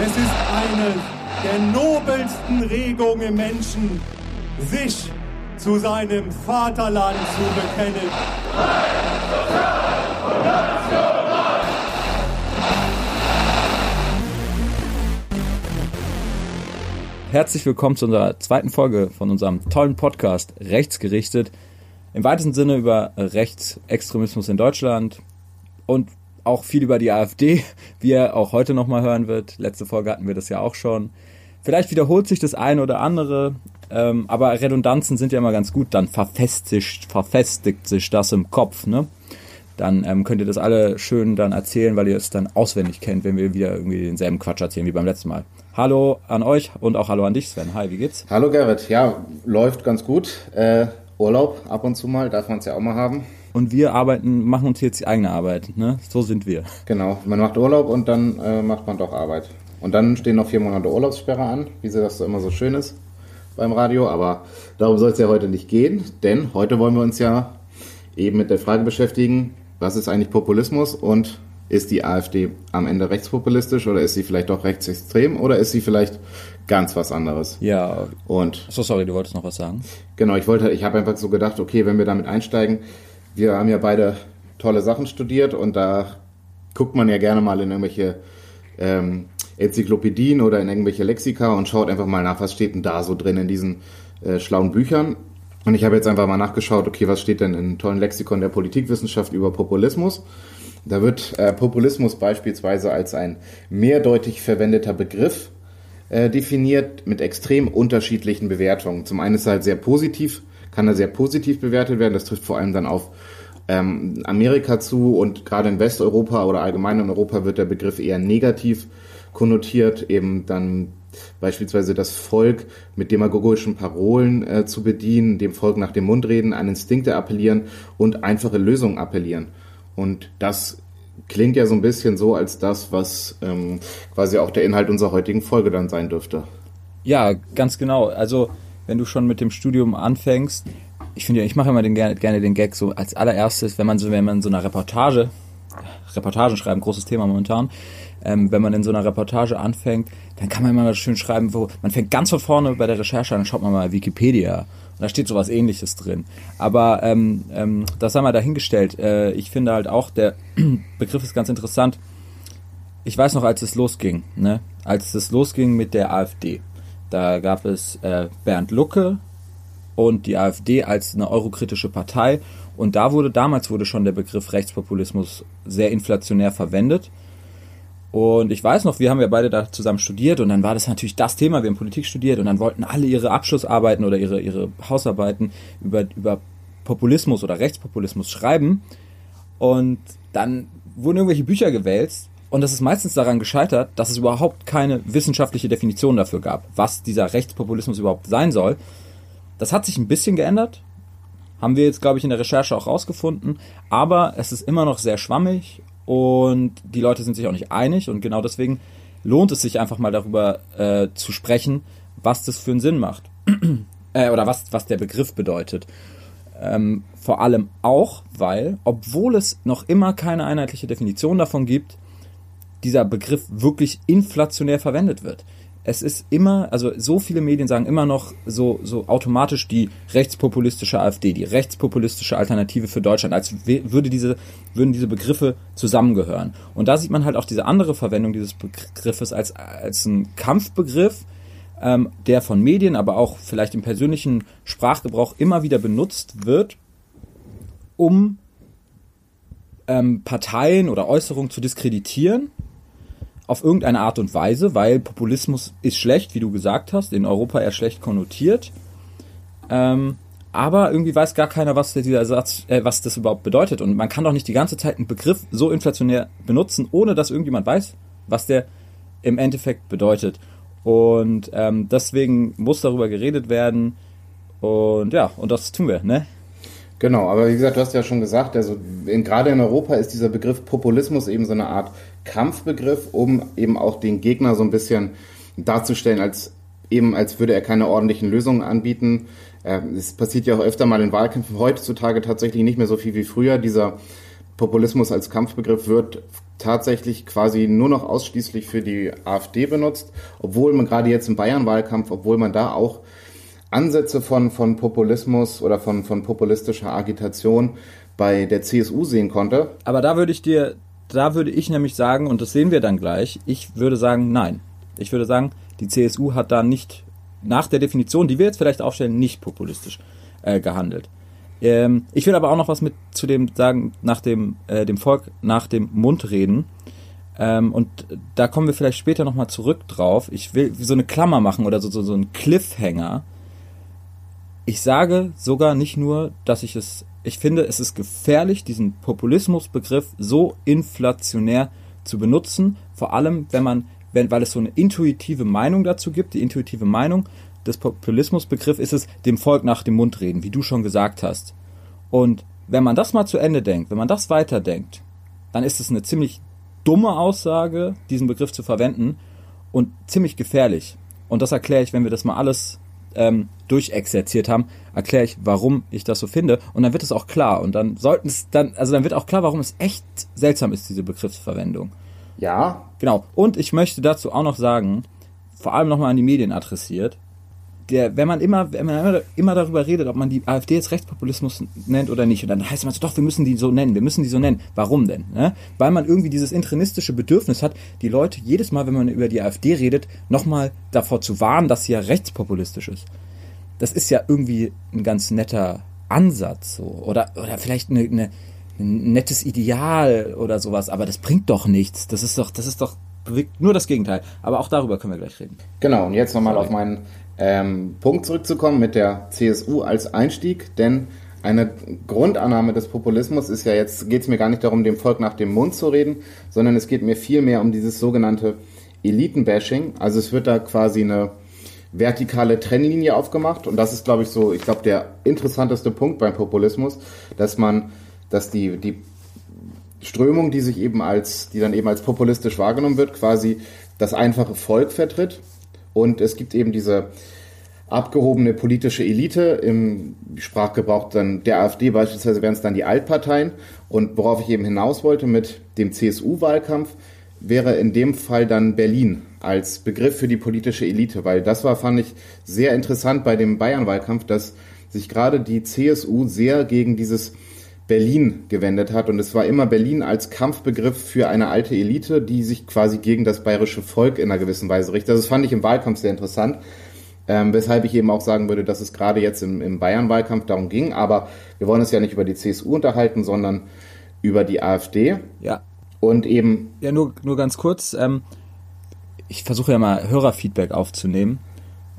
Es ist eine der nobelsten Regungen im Menschen, sich zu seinem Vaterland zu bekennen. Herzlich willkommen zu unserer zweiten Folge von unserem tollen Podcast Rechtsgerichtet. Im weitesten Sinne über Rechtsextremismus in Deutschland und auch viel über die AfD, wie er auch heute nochmal hören wird. Letzte Folge hatten wir das ja auch schon. Vielleicht wiederholt sich das eine oder andere, ähm, aber Redundanzen sind ja immer ganz gut. Dann verfestigt, verfestigt sich das im Kopf, ne? Dann ähm, könnt ihr das alle schön dann erzählen, weil ihr es dann auswendig kennt, wenn wir wieder irgendwie denselben Quatsch erzählen wie beim letzten Mal. Hallo an euch und auch hallo an dich, Sven. Hi, wie geht's? Hallo Gerrit. Ja, läuft ganz gut. Äh, Urlaub ab und zu mal, darf man es ja auch mal haben. Und wir arbeiten, machen uns jetzt die eigene Arbeit, ne? So sind wir. Genau, man macht Urlaub und dann äh, macht man doch Arbeit. Und dann stehen noch vier Monate Urlaubssperre an, wie sie das so immer so schön ist beim Radio. Aber darum soll es ja heute nicht gehen, denn heute wollen wir uns ja eben mit der Frage beschäftigen, was ist eigentlich Populismus und ist die AfD am Ende rechtspopulistisch oder ist sie vielleicht doch rechtsextrem oder ist sie vielleicht ganz was anderes? Ja. Und so sorry, du wolltest noch was sagen? Genau, ich wollte, ich habe einfach so gedacht, okay, wenn wir damit einsteigen, wir haben ja beide tolle Sachen studiert und da guckt man ja gerne mal in irgendwelche ähm, Enzyklopädien oder in irgendwelche Lexika und schaut einfach mal nach, was steht denn da so drin in diesen äh, schlauen Büchern. Und ich habe jetzt einfach mal nachgeschaut, okay, was steht denn in tollen Lexikon der Politikwissenschaft über Populismus? Da wird äh, Populismus beispielsweise als ein mehrdeutig verwendeter Begriff äh, definiert mit extrem unterschiedlichen Bewertungen. Zum einen ist er halt sehr positiv, kann er sehr positiv bewertet werden. Das trifft vor allem dann auf ähm, Amerika zu und gerade in Westeuropa oder allgemein in Europa wird der Begriff eher negativ konnotiert, eben dann beispielsweise das Volk mit demagogischen Parolen äh, zu bedienen, dem Volk nach dem Mund reden, an Instinkte appellieren und einfache Lösungen appellieren. Und das klingt ja so ein bisschen so als das, was ähm, quasi auch der Inhalt unserer heutigen Folge dann sein dürfte. Ja, ganz genau. Also wenn du schon mit dem Studium anfängst, ich finde, ich mache immer den, gerne, den Gag so als allererstes, wenn man so, wenn man so eine Reportage, Reportagen schreiben, großes Thema momentan, ähm, wenn man in so einer Reportage anfängt, dann kann man immer schön schreiben, wo man fängt ganz von vorne bei der Recherche an, schaut man mal Wikipedia und da steht sowas ähnliches drin. Aber ähm, ähm, das haben wir dahingestellt. Äh, ich finde halt auch, der Begriff ist ganz interessant. Ich weiß noch, als es losging, ne? als es losging mit der AfD, da gab es äh, Bernd Lucke und die AfD als eine eurokritische Partei und da wurde damals wurde schon der Begriff Rechtspopulismus sehr inflationär verwendet. Und ich weiß noch, wir haben ja beide da zusammen studiert und dann war das natürlich das Thema, wir haben Politik studiert und dann wollten alle ihre Abschlussarbeiten oder ihre, ihre Hausarbeiten über, über Populismus oder Rechtspopulismus schreiben. Und dann wurden irgendwelche Bücher gewälzt und das ist meistens daran gescheitert, dass es überhaupt keine wissenschaftliche Definition dafür gab, was dieser Rechtspopulismus überhaupt sein soll. Das hat sich ein bisschen geändert, haben wir jetzt, glaube ich, in der Recherche auch rausgefunden, aber es ist immer noch sehr schwammig und die Leute sind sich auch nicht einig und genau deswegen lohnt es sich einfach mal darüber äh, zu sprechen, was das für einen Sinn macht äh, oder was, was der Begriff bedeutet. Ähm, vor allem auch, weil, obwohl es noch immer keine einheitliche Definition davon gibt, dieser Begriff wirklich inflationär verwendet wird es ist immer, also so viele Medien sagen immer noch so, so automatisch die rechtspopulistische AfD, die rechtspopulistische Alternative für Deutschland, als würde diese, würden diese Begriffe zusammengehören. Und da sieht man halt auch diese andere Verwendung dieses Begriffes als, als ein Kampfbegriff, ähm, der von Medien, aber auch vielleicht im persönlichen Sprachgebrauch immer wieder benutzt wird, um ähm, Parteien oder Äußerungen zu diskreditieren auf irgendeine Art und Weise, weil Populismus ist schlecht, wie du gesagt hast, in Europa eher schlecht konnotiert. Ähm, aber irgendwie weiß gar keiner, was dieser Satz, äh, was das überhaupt bedeutet. Und man kann doch nicht die ganze Zeit einen Begriff so inflationär benutzen, ohne dass irgendjemand weiß, was der im Endeffekt bedeutet. Und ähm, deswegen muss darüber geredet werden. Und ja, und das tun wir, ne? Genau, aber wie gesagt, du hast ja schon gesagt, also in, gerade in Europa ist dieser Begriff Populismus eben so eine Art Kampfbegriff, um eben auch den Gegner so ein bisschen darzustellen, als eben als würde er keine ordentlichen Lösungen anbieten. Ähm, es passiert ja auch öfter mal in Wahlkämpfen heutzutage tatsächlich nicht mehr so viel wie früher. Dieser Populismus als Kampfbegriff wird tatsächlich quasi nur noch ausschließlich für die AfD benutzt, obwohl man gerade jetzt im Bayern-Wahlkampf, obwohl man da auch Ansätze von, von Populismus oder von, von populistischer Agitation bei der CSU sehen konnte. Aber da würde ich dir, da würde ich nämlich sagen, und das sehen wir dann gleich, ich würde sagen, nein. Ich würde sagen, die CSU hat da nicht, nach der Definition, die wir jetzt vielleicht aufstellen, nicht populistisch äh, gehandelt. Ähm, ich will aber auch noch was mit zu dem sagen, nach dem, äh, dem Volk nach dem Mund reden. Ähm, und da kommen wir vielleicht später nochmal zurück drauf. Ich will so eine Klammer machen oder so, so, so einen Cliffhanger. Ich sage sogar nicht nur, dass ich es, ich finde, es ist gefährlich, diesen Populismusbegriff so inflationär zu benutzen. Vor allem, wenn man, wenn, weil es so eine intuitive Meinung dazu gibt. Die intuitive Meinung des Populismusbegriff ist es, dem Volk nach dem Mund reden, wie du schon gesagt hast. Und wenn man das mal zu Ende denkt, wenn man das weiterdenkt, dann ist es eine ziemlich dumme Aussage, diesen Begriff zu verwenden und ziemlich gefährlich. Und das erkläre ich, wenn wir das mal alles ähm, durchexerziert haben, erkläre ich, warum ich das so finde. Und dann wird es auch klar. Und dann sollten es dann, also dann wird auch klar, warum es echt seltsam ist, diese Begriffsverwendung. Ja. Genau. Und ich möchte dazu auch noch sagen, vor allem nochmal an die Medien adressiert, der, wenn man immer, wenn man immer darüber redet, ob man die AfD jetzt Rechtspopulismus nennt oder nicht, und dann heißt es immer so, doch, wir müssen die so nennen, wir müssen die so nennen. Warum denn? Ne? Weil man irgendwie dieses intrinistische Bedürfnis hat, die Leute jedes Mal, wenn man über die AfD redet, nochmal davor zu warnen, dass sie ja rechtspopulistisch ist. Das ist ja irgendwie ein ganz netter Ansatz, so. Oder, oder vielleicht eine, eine, ein nettes Ideal oder sowas, aber das bringt doch nichts. Das ist doch, das ist doch nur das Gegenteil. Aber auch darüber können wir gleich reden. Genau, und jetzt nochmal auf meinen ähm, Punkt zurückzukommen mit der CSU als Einstieg, denn eine Grundannahme des Populismus ist ja jetzt, geht es mir gar nicht darum, dem Volk nach dem Mund zu reden, sondern es geht mir vielmehr um dieses sogenannte Elitenbashing. Also es wird da quasi eine vertikale Trennlinie aufgemacht und das ist, glaube ich, so, ich glaube, der interessanteste Punkt beim Populismus, dass man, dass die, die Strömung, die sich eben als, die dann eben als populistisch wahrgenommen wird, quasi das einfache Volk vertritt und es gibt eben diese abgehobene politische Elite, im Sprachgebrauch dann der AfD beispielsweise wären es dann die Altparteien. Und worauf ich eben hinaus wollte mit dem CSU-Wahlkampf, wäre in dem Fall dann Berlin als Begriff für die politische Elite, weil das war, fand ich, sehr interessant bei dem Bayern-Wahlkampf, dass sich gerade die CSU sehr gegen dieses Berlin gewendet hat. Und es war immer Berlin als Kampfbegriff für eine alte Elite, die sich quasi gegen das bayerische Volk in einer gewissen Weise richtet. Also das fand ich im Wahlkampf sehr interessant. Ähm, weshalb ich eben auch sagen würde, dass es gerade jetzt im, im Bayern-Wahlkampf darum ging. Aber wir wollen uns ja nicht über die CSU unterhalten, sondern über die AfD. Ja. Und eben. Ja, nur, nur ganz kurz. Ähm, ich versuche ja mal Hörerfeedback aufzunehmen.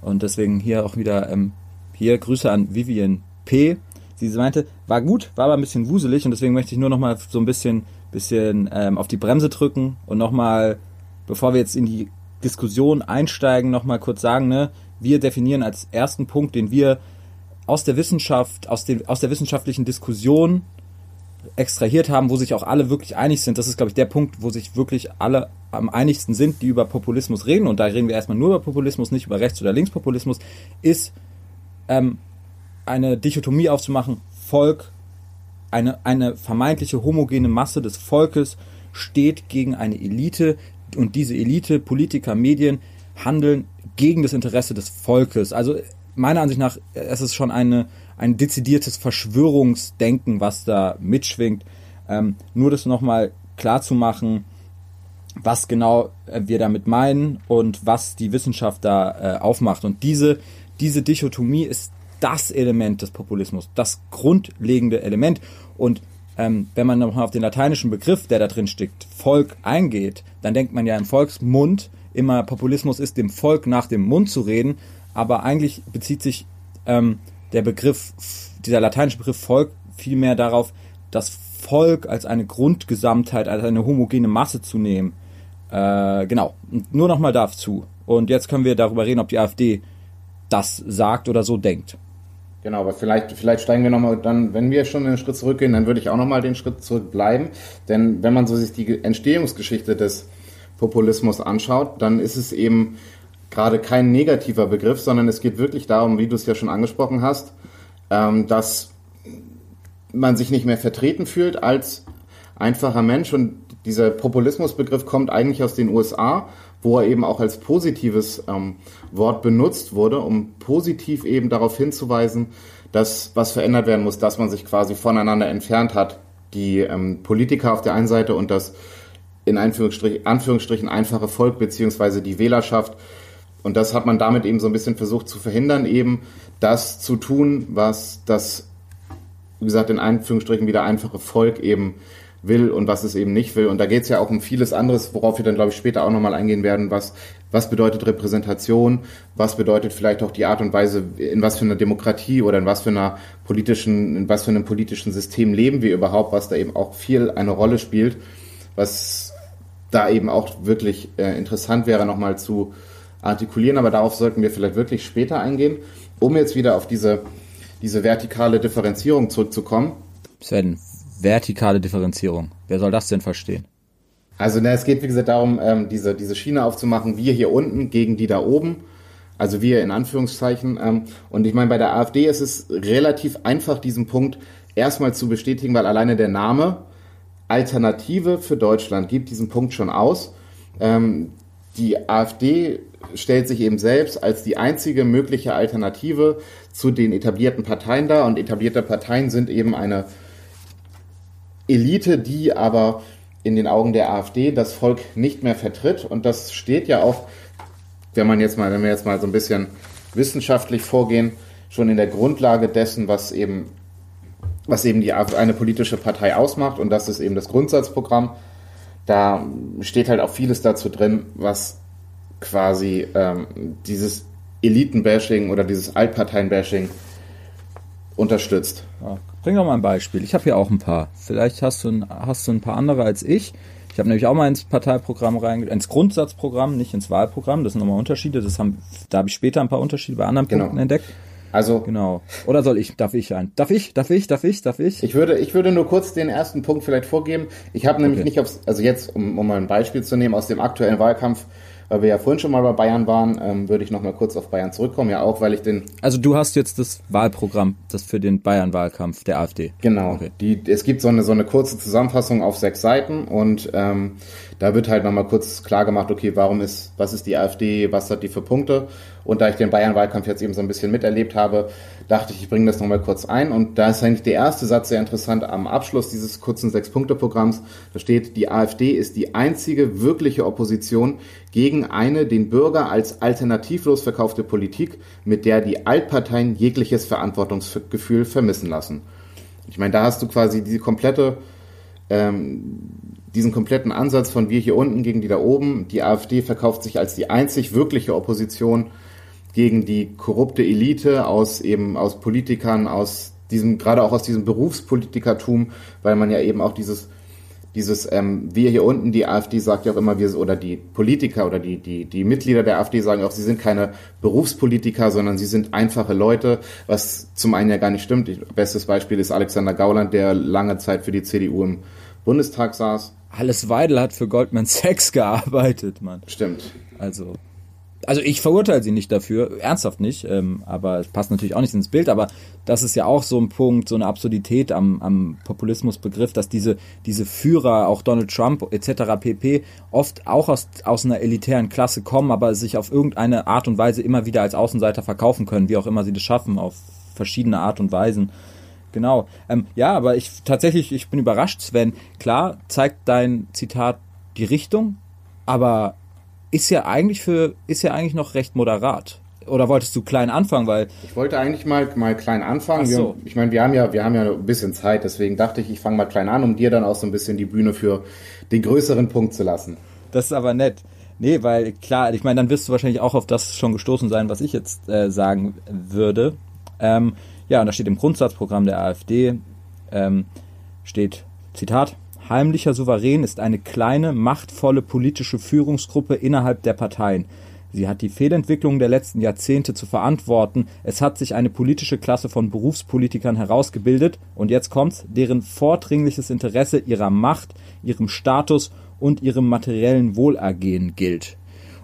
Und deswegen hier auch wieder ähm, hier Grüße an Vivian P sie meinte, war gut, war aber ein bisschen wuselig und deswegen möchte ich nur noch mal so ein bisschen, bisschen ähm, auf die Bremse drücken und noch mal, bevor wir jetzt in die Diskussion einsteigen, noch mal kurz sagen, ne, wir definieren als ersten Punkt, den wir aus der Wissenschaft, aus, den, aus der wissenschaftlichen Diskussion extrahiert haben, wo sich auch alle wirklich einig sind. Das ist, glaube ich, der Punkt, wo sich wirklich alle am einigsten sind, die über Populismus reden. Und da reden wir erstmal nur über Populismus, nicht über Rechts- oder Linkspopulismus, ist ähm, eine Dichotomie aufzumachen, Volk, eine, eine vermeintliche homogene Masse des Volkes steht gegen eine Elite und diese Elite, Politiker, Medien handeln gegen das Interesse des Volkes. Also meiner Ansicht nach, es ist schon eine, ein dezidiertes Verschwörungsdenken, was da mitschwingt. Ähm, nur das nochmal klar zu machen, was genau wir damit meinen und was die Wissenschaft da äh, aufmacht. Und diese, diese Dichotomie ist das Element des Populismus, das grundlegende Element. Und ähm, wenn man nochmal auf den lateinischen Begriff, der da drin steckt, Volk eingeht, dann denkt man ja im Volksmund immer, Populismus ist dem Volk nach dem Mund zu reden, aber eigentlich bezieht sich ähm, der Begriff, dieser lateinische Begriff Volk vielmehr darauf, das Volk als eine Grundgesamtheit, als eine homogene Masse zu nehmen. Äh, genau, nur nochmal dazu. Und jetzt können wir darüber reden, ob die AfD das sagt oder so denkt. Genau, aber vielleicht, vielleicht steigen wir nochmal dann, wenn wir schon einen Schritt zurückgehen, dann würde ich auch nochmal den Schritt zurück bleiben. Denn wenn man so sich die Entstehungsgeschichte des Populismus anschaut, dann ist es eben gerade kein negativer Begriff, sondern es geht wirklich darum, wie du es ja schon angesprochen hast, ähm, dass man sich nicht mehr vertreten fühlt als einfacher Mensch und dieser Populismusbegriff kommt eigentlich aus den USA, wo er eben auch als positives ähm, Wort benutzt wurde, um positiv eben darauf hinzuweisen, dass was verändert werden muss, dass man sich quasi voneinander entfernt hat. Die ähm, Politiker auf der einen Seite und das in Anführungsstrichen, Anführungsstrichen einfache Volk beziehungsweise die Wählerschaft. Und das hat man damit eben so ein bisschen versucht zu verhindern, eben das zu tun, was das, wie gesagt, in Anführungsstrichen wieder einfache Volk eben will und was es eben nicht will. Und da geht es ja auch um vieles anderes, worauf wir dann, glaube ich, später auch nochmal eingehen werden, was, was bedeutet Repräsentation, was bedeutet vielleicht auch die Art und Weise, in was für einer Demokratie oder in was für einer politischen, in was für einem politischen System leben wir überhaupt, was da eben auch viel eine Rolle spielt, was da eben auch wirklich äh, interessant wäre, nochmal zu artikulieren, aber darauf sollten wir vielleicht wirklich später eingehen, um jetzt wieder auf diese, diese vertikale Differenzierung zurückzukommen. Sven, vertikale Differenzierung. Wer soll das denn verstehen? Also na, es geht wie gesagt darum, ähm, diese, diese Schiene aufzumachen, wir hier unten gegen die da oben. Also wir in Anführungszeichen. Ähm, und ich meine, bei der AfD ist es relativ einfach, diesen Punkt erstmal zu bestätigen, weil alleine der Name Alternative für Deutschland gibt diesen Punkt schon aus. Ähm, die AfD stellt sich eben selbst als die einzige mögliche Alternative zu den etablierten Parteien dar. Und etablierte Parteien sind eben eine Elite, die aber in den Augen der AfD das Volk nicht mehr vertritt. Und das steht ja auch, wenn man jetzt mal, wenn wir jetzt mal so ein bisschen wissenschaftlich vorgehen, schon in der Grundlage dessen, was eben, was eben die, eine politische Partei ausmacht. Und das ist eben das Grundsatzprogramm. Da steht halt auch vieles dazu drin, was quasi ähm, dieses Elitenbashing oder dieses Altparteien-Bashing unterstützt. Ja, bring doch mal ein Beispiel. Ich habe hier auch ein paar. Vielleicht hast du, ein, hast du ein paar andere als ich. Ich habe nämlich auch mal ins Parteiprogramm reingegangen, ins Grundsatzprogramm, nicht ins Wahlprogramm. Das sind nochmal Unterschiede. Das haben, da habe ich später ein paar Unterschiede bei anderen genau. Punkten entdeckt. Also genau. Oder soll ich? Darf ich ein? Darf ich? Darf ich? Darf ich? Darf ich? Ich würde, ich würde nur kurz den ersten Punkt vielleicht vorgeben. Ich habe nämlich okay. nicht aufs, also jetzt um, um mal ein Beispiel zu nehmen aus dem aktuellen Wahlkampf weil wir ja vorhin schon mal bei Bayern waren, ähm, würde ich noch mal kurz auf Bayern zurückkommen. Ja, auch weil ich den. Also du hast jetzt das Wahlprogramm, das für den Bayern-Wahlkampf der AfD. Genau. Okay. Die, es gibt so eine so eine kurze Zusammenfassung auf sechs Seiten und ähm, da wird halt noch mal kurz klar gemacht, okay, warum ist, was ist die AfD, was hat die für Punkte? Und da ich den Bayern-Wahlkampf jetzt eben so ein bisschen miterlebt habe, dachte ich, ich bringe das nochmal kurz ein. Und da ist eigentlich der erste Satz sehr interessant am Abschluss dieses kurzen Sechs-Punkte-Programms. Da steht, die AfD ist die einzige wirkliche Opposition gegen eine den Bürger als alternativlos verkaufte Politik, mit der die Altparteien jegliches Verantwortungsgefühl vermissen lassen. Ich meine, da hast du quasi diese komplette, ähm, diesen kompletten Ansatz von wir hier unten gegen die da oben. Die AfD verkauft sich als die einzig wirkliche Opposition gegen die korrupte Elite aus eben aus Politikern, aus diesem, gerade auch aus diesem Berufspolitikertum, weil man ja eben auch dieses, dieses, ähm, wir hier unten, die AfD sagt ja auch immer, wir, oder die Politiker oder die, die, die Mitglieder der AfD sagen auch, sie sind keine Berufspolitiker, sondern sie sind einfache Leute, was zum einen ja gar nicht stimmt. Bestes Beispiel ist Alexander Gauland, der lange Zeit für die CDU im Bundestag saß. Alles Weidel hat für Goldman Sachs gearbeitet, Mann. Stimmt. Also, also ich verurteile sie nicht dafür, ernsthaft nicht, ähm, aber es passt natürlich auch nicht ins Bild, aber das ist ja auch so ein Punkt, so eine Absurdität am, am Populismusbegriff, dass diese, diese Führer, auch Donald Trump etc. pp, oft auch aus, aus einer elitären Klasse kommen, aber sich auf irgendeine Art und Weise immer wieder als Außenseiter verkaufen können, wie auch immer sie das schaffen, auf verschiedene Art und Weisen. Genau. Ähm, ja, aber ich tatsächlich, ich bin überrascht, Sven. Klar zeigt dein Zitat die Richtung, aber ist ja eigentlich für, ist ja eigentlich noch recht moderat. Oder wolltest du klein anfangen, weil ich wollte eigentlich mal mal klein anfangen. So. Wir, ich meine, wir haben ja wir haben ja ein bisschen Zeit, deswegen dachte ich, ich fange mal klein an, um dir dann auch so ein bisschen die Bühne für den größeren Punkt zu lassen. Das ist aber nett. Nee, weil klar, ich meine, dann wirst du wahrscheinlich auch auf das schon gestoßen sein, was ich jetzt äh, sagen würde. Ähm, ja, und da steht im Grundsatzprogramm der AfD ähm, steht Zitat Heimlicher Souverän ist eine kleine, machtvolle politische Führungsgruppe innerhalb der Parteien. Sie hat die Fehlentwicklung der letzten Jahrzehnte zu verantworten. Es hat sich eine politische Klasse von Berufspolitikern herausgebildet und jetzt kommt's, deren vordringliches Interesse ihrer Macht, ihrem Status und ihrem materiellen Wohlergehen gilt.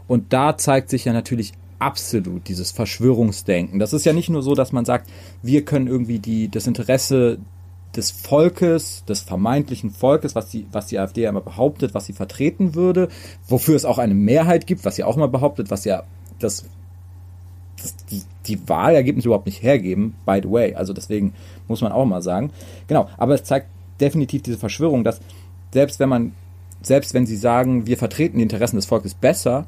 Und da zeigt sich ja natürlich absolut dieses Verschwörungsdenken. Das ist ja nicht nur so, dass man sagt, wir können irgendwie die, das Interesse des Volkes, des vermeintlichen Volkes, was die, was die AfD ja immer behauptet, was sie vertreten würde, wofür es auch eine Mehrheit gibt, was sie auch immer behauptet, was ja das, das die, die Wahlergebnisse überhaupt nicht hergeben, by the way. Also deswegen muss man auch mal sagen. Genau, aber es zeigt definitiv diese Verschwörung, dass selbst wenn man, selbst wenn sie sagen, wir vertreten die Interessen des Volkes besser,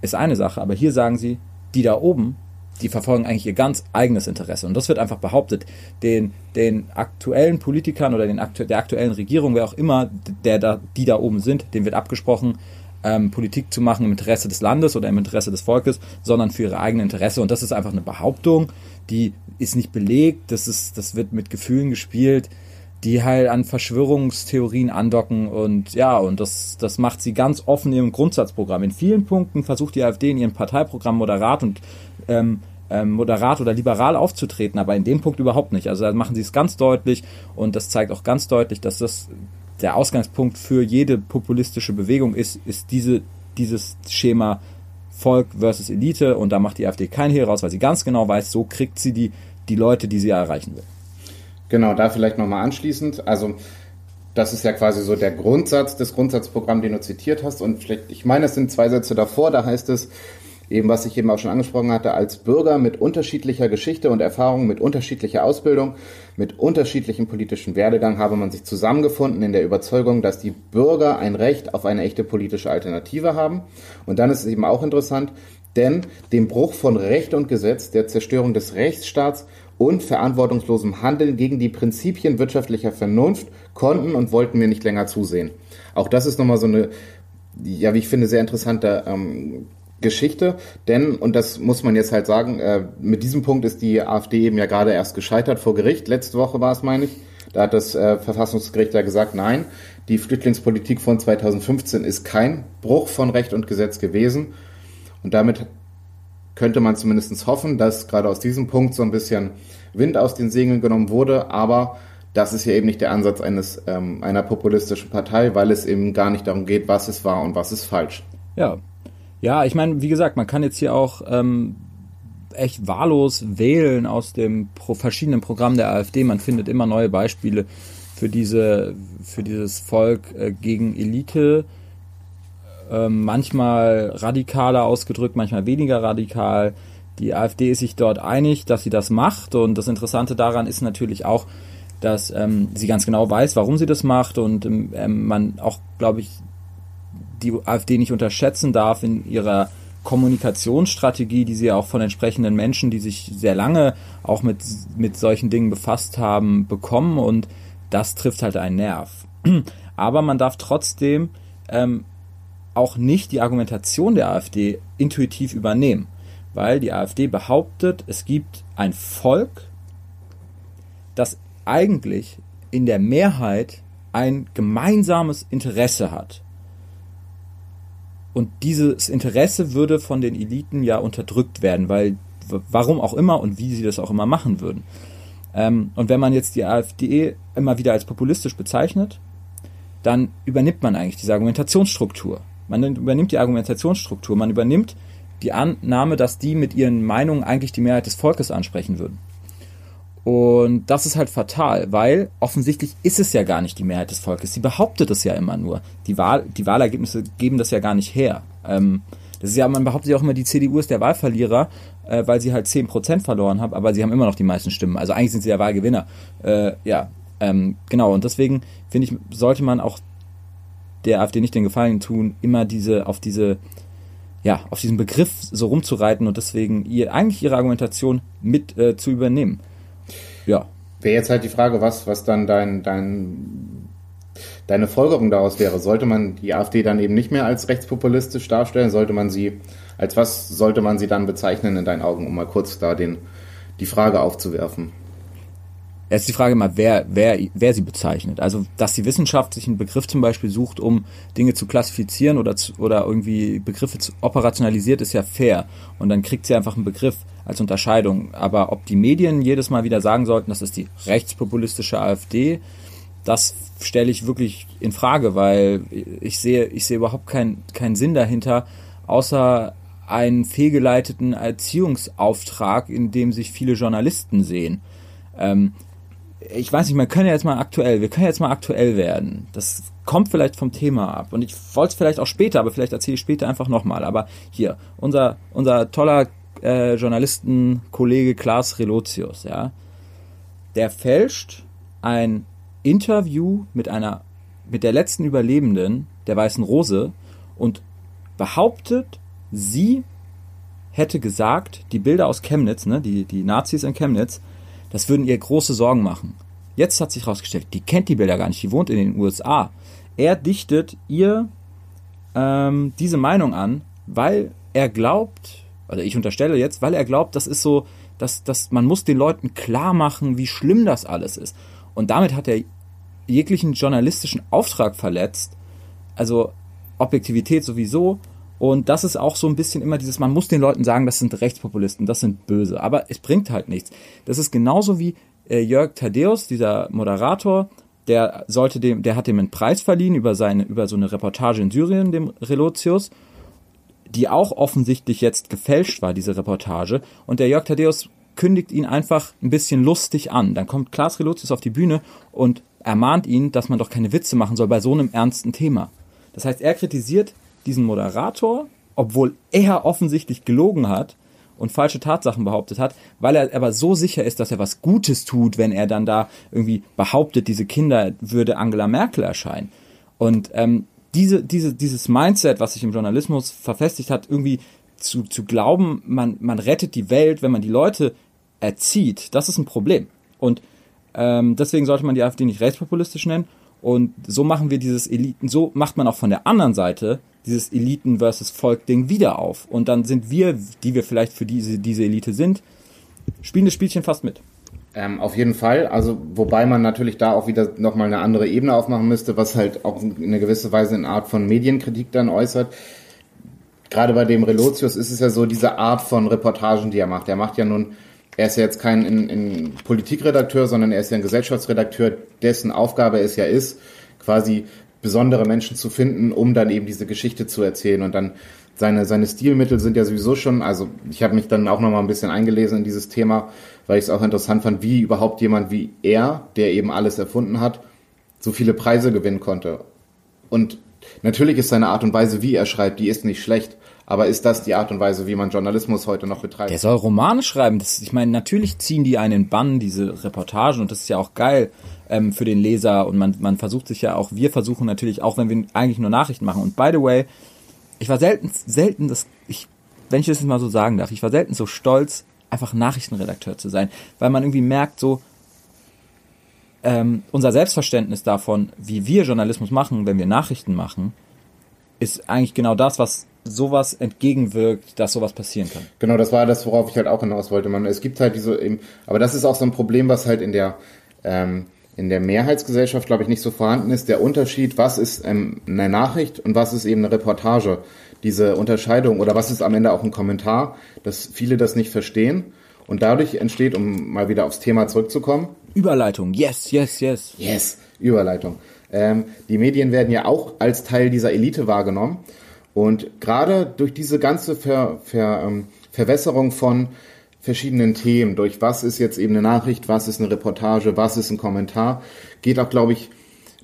ist eine Sache, aber hier sagen sie, die da oben, die verfolgen eigentlich ihr ganz eigenes Interesse. Und das wird einfach behauptet, den, den aktuellen Politikern oder den aktu der aktuellen Regierung, wer auch immer, der da, die da oben sind, dem wird abgesprochen, ähm, Politik zu machen im Interesse des Landes oder im Interesse des Volkes, sondern für ihre eigene Interesse. Und das ist einfach eine Behauptung, die ist nicht belegt, das, ist, das wird mit Gefühlen gespielt die halt an Verschwörungstheorien andocken und ja, und das, das macht sie ganz offen im Grundsatzprogramm. In vielen Punkten versucht die AfD in ihrem Parteiprogramm moderat und ähm, ähm, moderat oder liberal aufzutreten, aber in dem Punkt überhaupt nicht. Also da machen sie es ganz deutlich und das zeigt auch ganz deutlich, dass das der Ausgangspunkt für jede populistische Bewegung ist, ist diese, dieses Schema Volk versus Elite und da macht die AfD kein Hehl raus, weil sie ganz genau weiß, so kriegt sie die, die Leute, die sie erreichen will. Genau, da vielleicht nochmal anschließend. Also das ist ja quasi so der Grundsatz des Grundsatzprogramms, den du zitiert hast. Und vielleicht, ich meine, es sind zwei Sätze davor, da heißt es, eben was ich eben auch schon angesprochen hatte, als Bürger mit unterschiedlicher Geschichte und Erfahrung, mit unterschiedlicher Ausbildung, mit unterschiedlichem politischen Werdegang habe man sich zusammengefunden in der Überzeugung, dass die Bürger ein Recht auf eine echte politische Alternative haben. Und dann ist es eben auch interessant, denn dem Bruch von Recht und Gesetz, der Zerstörung des Rechtsstaats und verantwortungslosem Handeln gegen die Prinzipien wirtschaftlicher Vernunft konnten und wollten wir nicht länger zusehen. Auch das ist nochmal so eine, ja, wie ich finde, sehr interessante ähm, Geschichte, denn, und das muss man jetzt halt sagen, äh, mit diesem Punkt ist die AfD eben ja gerade erst gescheitert vor Gericht. Letzte Woche war es, meine ich. Da hat das äh, Verfassungsgericht ja gesagt, nein, die Flüchtlingspolitik von 2015 ist kein Bruch von Recht und Gesetz gewesen. Und damit könnte man zumindest hoffen, dass gerade aus diesem Punkt so ein bisschen Wind aus den Segeln genommen wurde, aber das ist ja eben nicht der Ansatz eines, ähm, einer populistischen Partei, weil es eben gar nicht darum geht, was ist wahr und was ist falsch. Ja. Ja, ich meine, wie gesagt, man kann jetzt hier auch ähm, echt wahllos wählen aus dem pro verschiedenen Programm der AfD. Man findet immer neue Beispiele für diese, für dieses Volk äh, gegen Elite ähm, manchmal radikaler ausgedrückt, manchmal weniger radikal. Die AfD ist sich dort einig, dass sie das macht und das Interessante daran ist natürlich auch, dass ähm, sie ganz genau weiß, warum sie das macht und ähm, man auch, glaube ich, die AfD nicht unterschätzen darf in ihrer Kommunikationsstrategie, die sie auch von entsprechenden Menschen, die sich sehr lange auch mit, mit solchen Dingen befasst haben, bekommen und das trifft halt einen Nerv. Aber man darf trotzdem ähm, auch nicht die Argumentation der AfD intuitiv übernehmen, weil die AfD behauptet, es gibt ein Volk, das eigentlich in der Mehrheit ein gemeinsames Interesse hat. Und dieses Interesse würde von den Eliten ja unterdrückt werden, weil warum auch immer und wie sie das auch immer machen würden. Ähm, und wenn man jetzt die AfD immer wieder als populistisch bezeichnet, dann übernimmt man eigentlich diese Argumentationsstruktur. Man übernimmt die Argumentationsstruktur, man übernimmt die Annahme, dass die mit ihren Meinungen eigentlich die Mehrheit des Volkes ansprechen würden. Und das ist halt fatal, weil offensichtlich ist es ja gar nicht die Mehrheit des Volkes. Sie behauptet es ja immer nur. Die, Wahl, die Wahlergebnisse geben das ja gar nicht her. Ähm, das ist ja, man behauptet ja auch immer, die CDU ist der Wahlverlierer, äh, weil sie halt 10% verloren hat, aber sie haben immer noch die meisten Stimmen. Also eigentlich sind sie der Wahlgewinner. Äh, ja, ähm, genau. Und deswegen finde ich, sollte man auch der AfD nicht den Gefallen tun, immer diese auf diese ja, auf diesen Begriff so rumzureiten und deswegen ihr eigentlich ihre Argumentation mit äh, zu übernehmen. Ja. Wäre jetzt halt die Frage, was, was dann dein, dein, deine Folgerung daraus wäre. Sollte man die AfD dann eben nicht mehr als rechtspopulistisch darstellen? Sollte man sie, als was sollte man sie dann bezeichnen in deinen Augen, um mal kurz da den, die Frage aufzuwerfen? Jetzt die Frage mal, wer, wer, wer sie bezeichnet. Also, dass die Wissenschaft sich einen Begriff zum Beispiel sucht, um Dinge zu klassifizieren oder, zu, oder irgendwie Begriffe zu, operationalisiert, ist ja fair. Und dann kriegt sie einfach einen Begriff als Unterscheidung. Aber ob die Medien jedes Mal wieder sagen sollten, das ist die rechtspopulistische AfD, das stelle ich wirklich in Frage, weil ich sehe, ich sehe überhaupt keinen keinen Sinn dahinter, außer einen fehlgeleiteten Erziehungsauftrag, in dem sich viele Journalisten sehen. Ähm, ich weiß nicht, man können ja jetzt mal aktuell, wir können jetzt mal aktuell werden. Das kommt vielleicht vom Thema ab. Und ich wollte es vielleicht auch später, aber vielleicht erzähle ich später einfach nochmal. Aber hier, unser, unser toller äh, Journalistenkollege Klaas Relotius, ja, der fälscht ein Interview mit einer, mit der letzten Überlebenden der Weißen Rose und behauptet, sie hätte gesagt, die Bilder aus Chemnitz, ne, die, die Nazis in Chemnitz, das würden ihr große Sorgen machen. Jetzt hat sich herausgestellt, die kennt die Bilder gar nicht, die wohnt in den USA. Er dichtet ihr ähm, diese Meinung an, weil er glaubt, also ich unterstelle jetzt, weil er glaubt, das ist so, dass, dass man muss den Leuten klar machen, wie schlimm das alles ist. Und damit hat er jeglichen journalistischen Auftrag verletzt. Also Objektivität sowieso. Und das ist auch so ein bisschen immer dieses, man muss den Leuten sagen, das sind Rechtspopulisten, das sind böse. Aber es bringt halt nichts. Das ist genauso wie äh, Jörg Thaddeus, dieser Moderator, der sollte dem, der hat dem einen Preis verliehen über seine, über so eine Reportage in Syrien, dem Relotius, die auch offensichtlich jetzt gefälscht war, diese Reportage. Und der Jörg Thaddeus kündigt ihn einfach ein bisschen lustig an. Dann kommt Klaas Relotius auf die Bühne und ermahnt ihn, dass man doch keine Witze machen soll bei so einem ernsten Thema. Das heißt, er kritisiert diesen Moderator, obwohl er offensichtlich gelogen hat und falsche Tatsachen behauptet hat, weil er aber so sicher ist, dass er was Gutes tut, wenn er dann da irgendwie behauptet, diese Kinder würde Angela Merkel erscheinen. Und ähm, diese, diese, dieses Mindset, was sich im Journalismus verfestigt hat, irgendwie zu, zu glauben, man, man rettet die Welt, wenn man die Leute erzieht, das ist ein Problem. Und ähm, deswegen sollte man die AfD nicht rechtspopulistisch nennen. Und so machen wir dieses Eliten, so macht man auch von der anderen Seite dieses Eliten versus Volk Ding wieder auf. Und dann sind wir, die wir vielleicht für diese, diese Elite sind, spielen das Spielchen fast mit. Ähm, auf jeden Fall. Also, wobei man natürlich da auch wieder nochmal eine andere Ebene aufmachen müsste, was halt auch in einer gewissen Weise eine Art von Medienkritik dann äußert. Gerade bei dem Relotius ist es ja so diese Art von Reportagen, die er macht. Er macht ja nun, er ist ja jetzt kein in, in Politikredakteur, sondern er ist ja ein Gesellschaftsredakteur, dessen Aufgabe es ja ist, quasi besondere Menschen zu finden, um dann eben diese Geschichte zu erzählen. Und dann seine, seine Stilmittel sind ja sowieso schon, also ich habe mich dann auch nochmal ein bisschen eingelesen in dieses Thema, weil ich es auch interessant fand, wie überhaupt jemand wie er, der eben alles erfunden hat, so viele Preise gewinnen konnte. Und natürlich ist seine Art und Weise, wie er schreibt, die ist nicht schlecht. Aber ist das die Art und Weise, wie man Journalismus heute noch betreibt? Der soll Romane schreiben. Das, ich meine, natürlich ziehen die einen Bann, diese Reportagen, und das ist ja auch geil ähm, für den Leser. Und man, man versucht sich ja auch, wir versuchen natürlich auch, wenn wir eigentlich nur Nachrichten machen. Und by the way, ich war selten, selten, das, ich, wenn ich das jetzt mal so sagen darf, ich war selten so stolz, einfach Nachrichtenredakteur zu sein, weil man irgendwie merkt, so, ähm, unser Selbstverständnis davon, wie wir Journalismus machen, wenn wir Nachrichten machen, ist eigentlich genau das, was sowas entgegenwirkt, dass sowas passieren kann. Genau, das war das, worauf ich halt auch hinaus wollte. Man, es gibt halt diese, aber das ist auch so ein Problem, was halt in der ähm, in der Mehrheitsgesellschaft, glaube ich, nicht so vorhanden ist. Der Unterschied, was ist ähm, eine Nachricht und was ist eben eine Reportage. Diese Unterscheidung oder was ist am Ende auch ein Kommentar, dass viele das nicht verstehen. Und dadurch entsteht, um mal wieder aufs Thema zurückzukommen. Überleitung, yes, yes, yes. Yes, Überleitung. Ähm, die Medien werden ja auch als Teil dieser Elite wahrgenommen. Und gerade durch diese ganze Ver, Ver, ähm, Verwässerung von verschiedenen Themen, durch was ist jetzt eben eine Nachricht, was ist eine Reportage, was ist ein Kommentar, geht auch, glaube ich,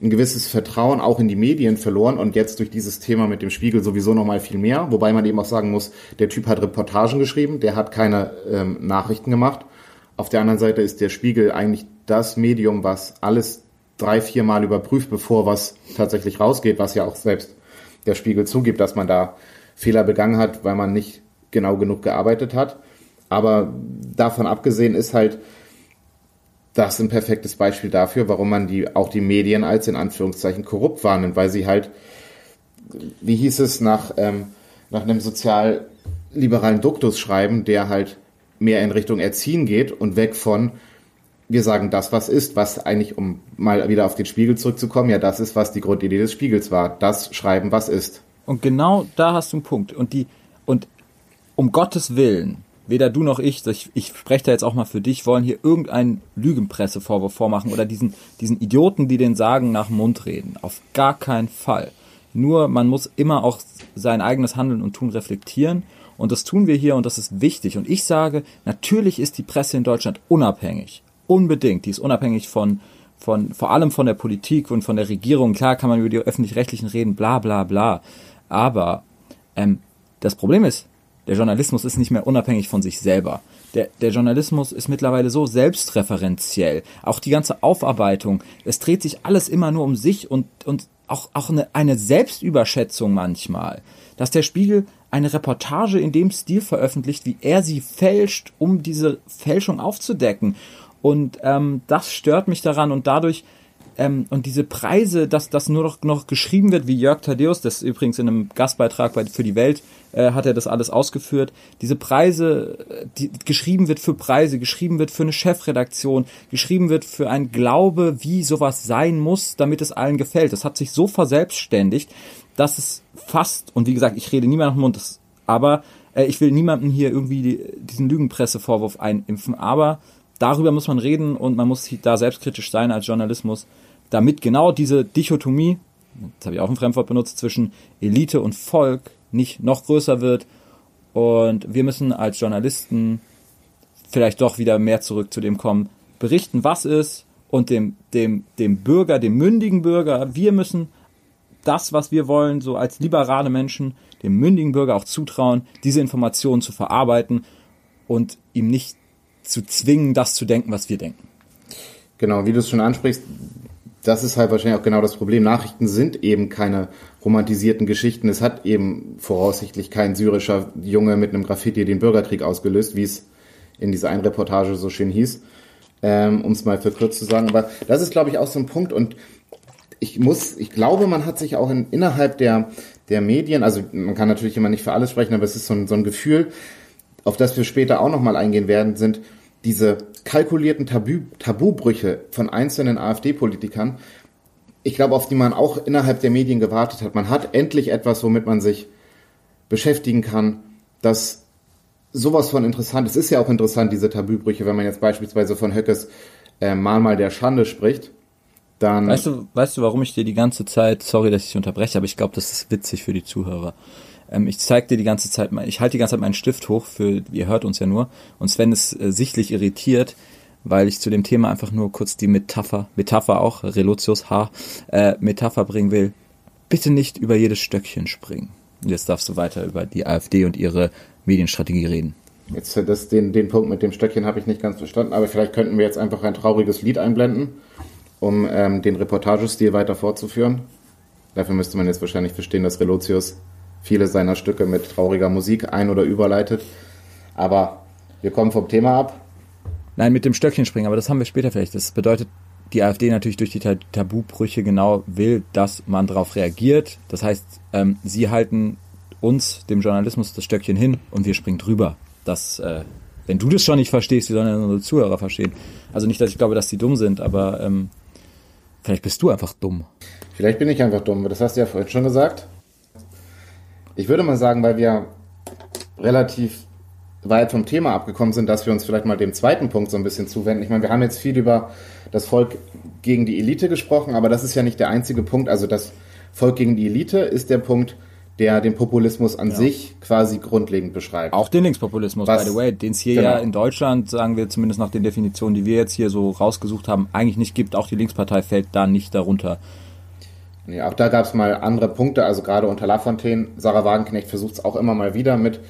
ein gewisses Vertrauen auch in die Medien verloren und jetzt durch dieses Thema mit dem Spiegel sowieso noch mal viel mehr, wobei man eben auch sagen muss, der Typ hat Reportagen geschrieben, der hat keine ähm, Nachrichten gemacht. Auf der anderen Seite ist der Spiegel eigentlich das Medium, was alles drei, vier Mal überprüft, bevor was tatsächlich rausgeht, was ja auch selbst der Spiegel zugibt, dass man da Fehler begangen hat, weil man nicht genau genug gearbeitet hat. Aber davon abgesehen ist halt das ein perfektes Beispiel dafür, warum man die, auch die Medien als in Anführungszeichen korrupt wahrnimmt, weil sie halt, wie hieß es, nach, ähm, nach einem sozialliberalen Duktus schreiben, der halt mehr in Richtung Erziehen geht und weg von, wir sagen das, was ist, was eigentlich, um mal wieder auf den Spiegel zurückzukommen, ja, das ist, was die Grundidee des Spiegels war. Das Schreiben, was ist. Und genau da hast du einen Punkt. Und die, und um Gottes Willen, weder du noch ich, ich, ich spreche da jetzt auch mal für dich, wollen hier irgendeinen Lügenpressevorwurf vormachen oder diesen, diesen Idioten, die den sagen, nach dem Mund reden. Auf gar keinen Fall. Nur man muss immer auch sein eigenes Handeln und Tun reflektieren. Und das tun wir hier und das ist wichtig. Und ich sage, natürlich ist die Presse in Deutschland unabhängig. Unbedingt. Die ist unabhängig von, von, vor allem von der Politik und von der Regierung. Klar kann man über die öffentlich-rechtlichen reden, bla bla bla. Aber ähm, das Problem ist, der Journalismus ist nicht mehr unabhängig von sich selber. Der, der Journalismus ist mittlerweile so selbstreferenziell. Auch die ganze Aufarbeitung, es dreht sich alles immer nur um sich und, und auch, auch eine, eine Selbstüberschätzung manchmal. Dass der Spiegel eine Reportage in dem Stil veröffentlicht, wie er sie fälscht, um diese Fälschung aufzudecken. Und ähm, das stört mich daran und dadurch ähm, und diese Preise, dass das nur noch, noch geschrieben wird, wie Jörg Thaddeus, das übrigens in einem Gastbeitrag bei, für die Welt, äh, hat er das alles ausgeführt. Diese Preise, die geschrieben wird für Preise, geschrieben wird für eine Chefredaktion, geschrieben wird für ein Glaube, wie sowas sein muss, damit es allen gefällt. Das hat sich so verselbstständigt, dass es fast, und wie gesagt, ich rede niemand nach dem Mund, das, aber äh, ich will niemandem hier irgendwie die, diesen Lügenpressevorwurf einimpfen, aber darüber muss man reden und man muss da selbstkritisch sein als Journalismus damit genau diese Dichotomie, jetzt habe ich auch ein Fremdwort benutzt, zwischen Elite und Volk nicht noch größer wird. Und wir müssen als Journalisten vielleicht doch wieder mehr zurück zu dem kommen, berichten, was ist und dem, dem, dem Bürger, dem mündigen Bürger, wir müssen das, was wir wollen, so als liberale Menschen, dem mündigen Bürger auch zutrauen, diese Informationen zu verarbeiten und ihm nicht zu zwingen, das zu denken, was wir denken. Genau, wie du es schon ansprichst, das ist halt wahrscheinlich auch genau das Problem. Nachrichten sind eben keine romantisierten Geschichten. Es hat eben voraussichtlich kein syrischer Junge mit einem Graffiti den Bürgerkrieg ausgelöst, wie es in dieser einen Reportage so schön hieß, ähm, um es mal verkürzt zu sagen. Aber das ist, glaube ich, auch so ein Punkt. Und ich muss, ich glaube, man hat sich auch in, innerhalb der, der Medien, also man kann natürlich immer nicht für alles sprechen, aber es ist so ein, so ein Gefühl, auf das wir später auch nochmal eingehen werden, sind diese kalkulierten Tabu, Tabubrüche von einzelnen AfD-Politikern, ich glaube, auf die man auch innerhalb der Medien gewartet hat. Man hat endlich etwas, womit man sich beschäftigen kann, das sowas von interessant. Es ist ja auch interessant, diese Tabubrüche, wenn man jetzt beispielsweise von Höckes äh, Mahnmal der Schande spricht. Dann weißt du, weißt du, warum ich dir die ganze Zeit, sorry, dass ich dich unterbreche, aber ich glaube, das ist witzig für die Zuhörer. Ähm, ich zeige dir die ganze Zeit, ich halte die ganze Zeit meinen Stift hoch, für, ihr hört uns ja nur, und Sven ist äh, sichtlich irritiert, weil ich zu dem Thema einfach nur kurz die Metapher, Metapher auch, Relotius H, äh, Metapher bringen will. Bitte nicht über jedes Stöckchen springen. Jetzt darfst du weiter über die AfD und ihre Medienstrategie reden. Jetzt das, den, den Punkt mit dem Stöckchen habe ich nicht ganz verstanden, aber vielleicht könnten wir jetzt einfach ein trauriges Lied einblenden, um ähm, den Reportagestil weiter fortzuführen. Dafür müsste man jetzt wahrscheinlich verstehen, dass Relotius viele seiner Stücke mit trauriger Musik ein- oder überleitet. Aber wir kommen vom Thema ab. Nein, mit dem Stöckchen springen, aber das haben wir später vielleicht. Das bedeutet, die AfD natürlich durch die Tabubrüche genau will, dass man darauf reagiert. Das heißt, ähm, sie halten uns, dem Journalismus, das Stöckchen hin und wir springen drüber. Das, äh, wenn du das schon nicht verstehst, wie sollen denn unsere Zuhörer verstehen? Also nicht, dass ich glaube, dass die dumm sind, aber ähm, vielleicht bist du einfach dumm. Vielleicht bin ich einfach dumm, das hast du ja vorhin schon gesagt. Ich würde mal sagen, weil wir relativ weit vom Thema abgekommen sind, dass wir uns vielleicht mal dem zweiten Punkt so ein bisschen zuwenden. Ich meine, wir haben jetzt viel über das Volk gegen die Elite gesprochen, aber das ist ja nicht der einzige Punkt. Also das Volk gegen die Elite ist der Punkt, der den Populismus an ja. sich quasi grundlegend beschreibt. Auch den Linkspopulismus, Was, by the way, den es hier genau. ja in Deutschland, sagen wir zumindest nach den Definitionen, die wir jetzt hier so rausgesucht haben, eigentlich nicht gibt. Auch die Linkspartei fällt da nicht darunter. Nee, auch da gab es mal andere Punkte, also gerade unter Lafontaine, Sarah Wagenknecht versucht es auch immer mal wieder mit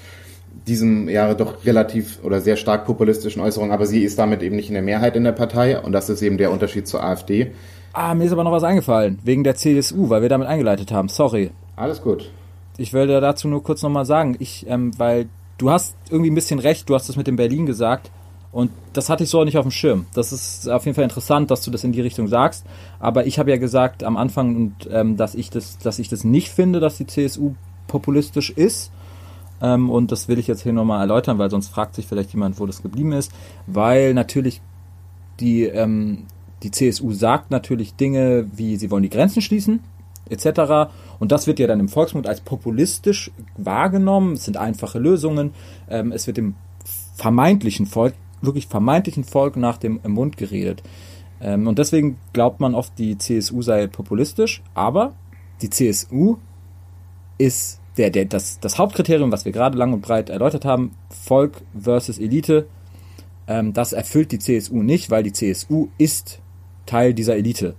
diesem ja doch relativ oder sehr stark populistischen Äußerungen, aber sie ist damit eben nicht in der Mehrheit in der Partei und das ist eben der Unterschied zur AfD. Ah, mir ist aber noch was eingefallen, wegen der CSU, weil wir damit eingeleitet haben, sorry. Alles gut. Ich würde dazu nur kurz nochmal sagen, ich, ähm, weil du hast irgendwie ein bisschen recht, du hast das mit dem Berlin gesagt, und das hatte ich so nicht auf dem Schirm. Das ist auf jeden Fall interessant, dass du das in die Richtung sagst. Aber ich habe ja gesagt am Anfang, und, ähm, dass, ich das, dass ich das nicht finde, dass die CSU populistisch ist. Ähm, und das will ich jetzt hier nochmal erläutern, weil sonst fragt sich vielleicht jemand, wo das geblieben ist. Weil natürlich die, ähm, die CSU sagt natürlich Dinge wie, sie wollen die Grenzen schließen, etc. Und das wird ja dann im Volksmund als populistisch wahrgenommen. Es sind einfache Lösungen. Ähm, es wird dem vermeintlichen Volk wirklich vermeintlichen Volk nach dem Mund geredet. Ähm, und deswegen glaubt man oft, die CSU sei populistisch, aber die CSU ist der, der, das, das Hauptkriterium, was wir gerade lang und breit erläutert haben, Volk versus Elite, Ähm, das erfüllt die CSU nicht, weil die CSU ist Teil dieser Elite.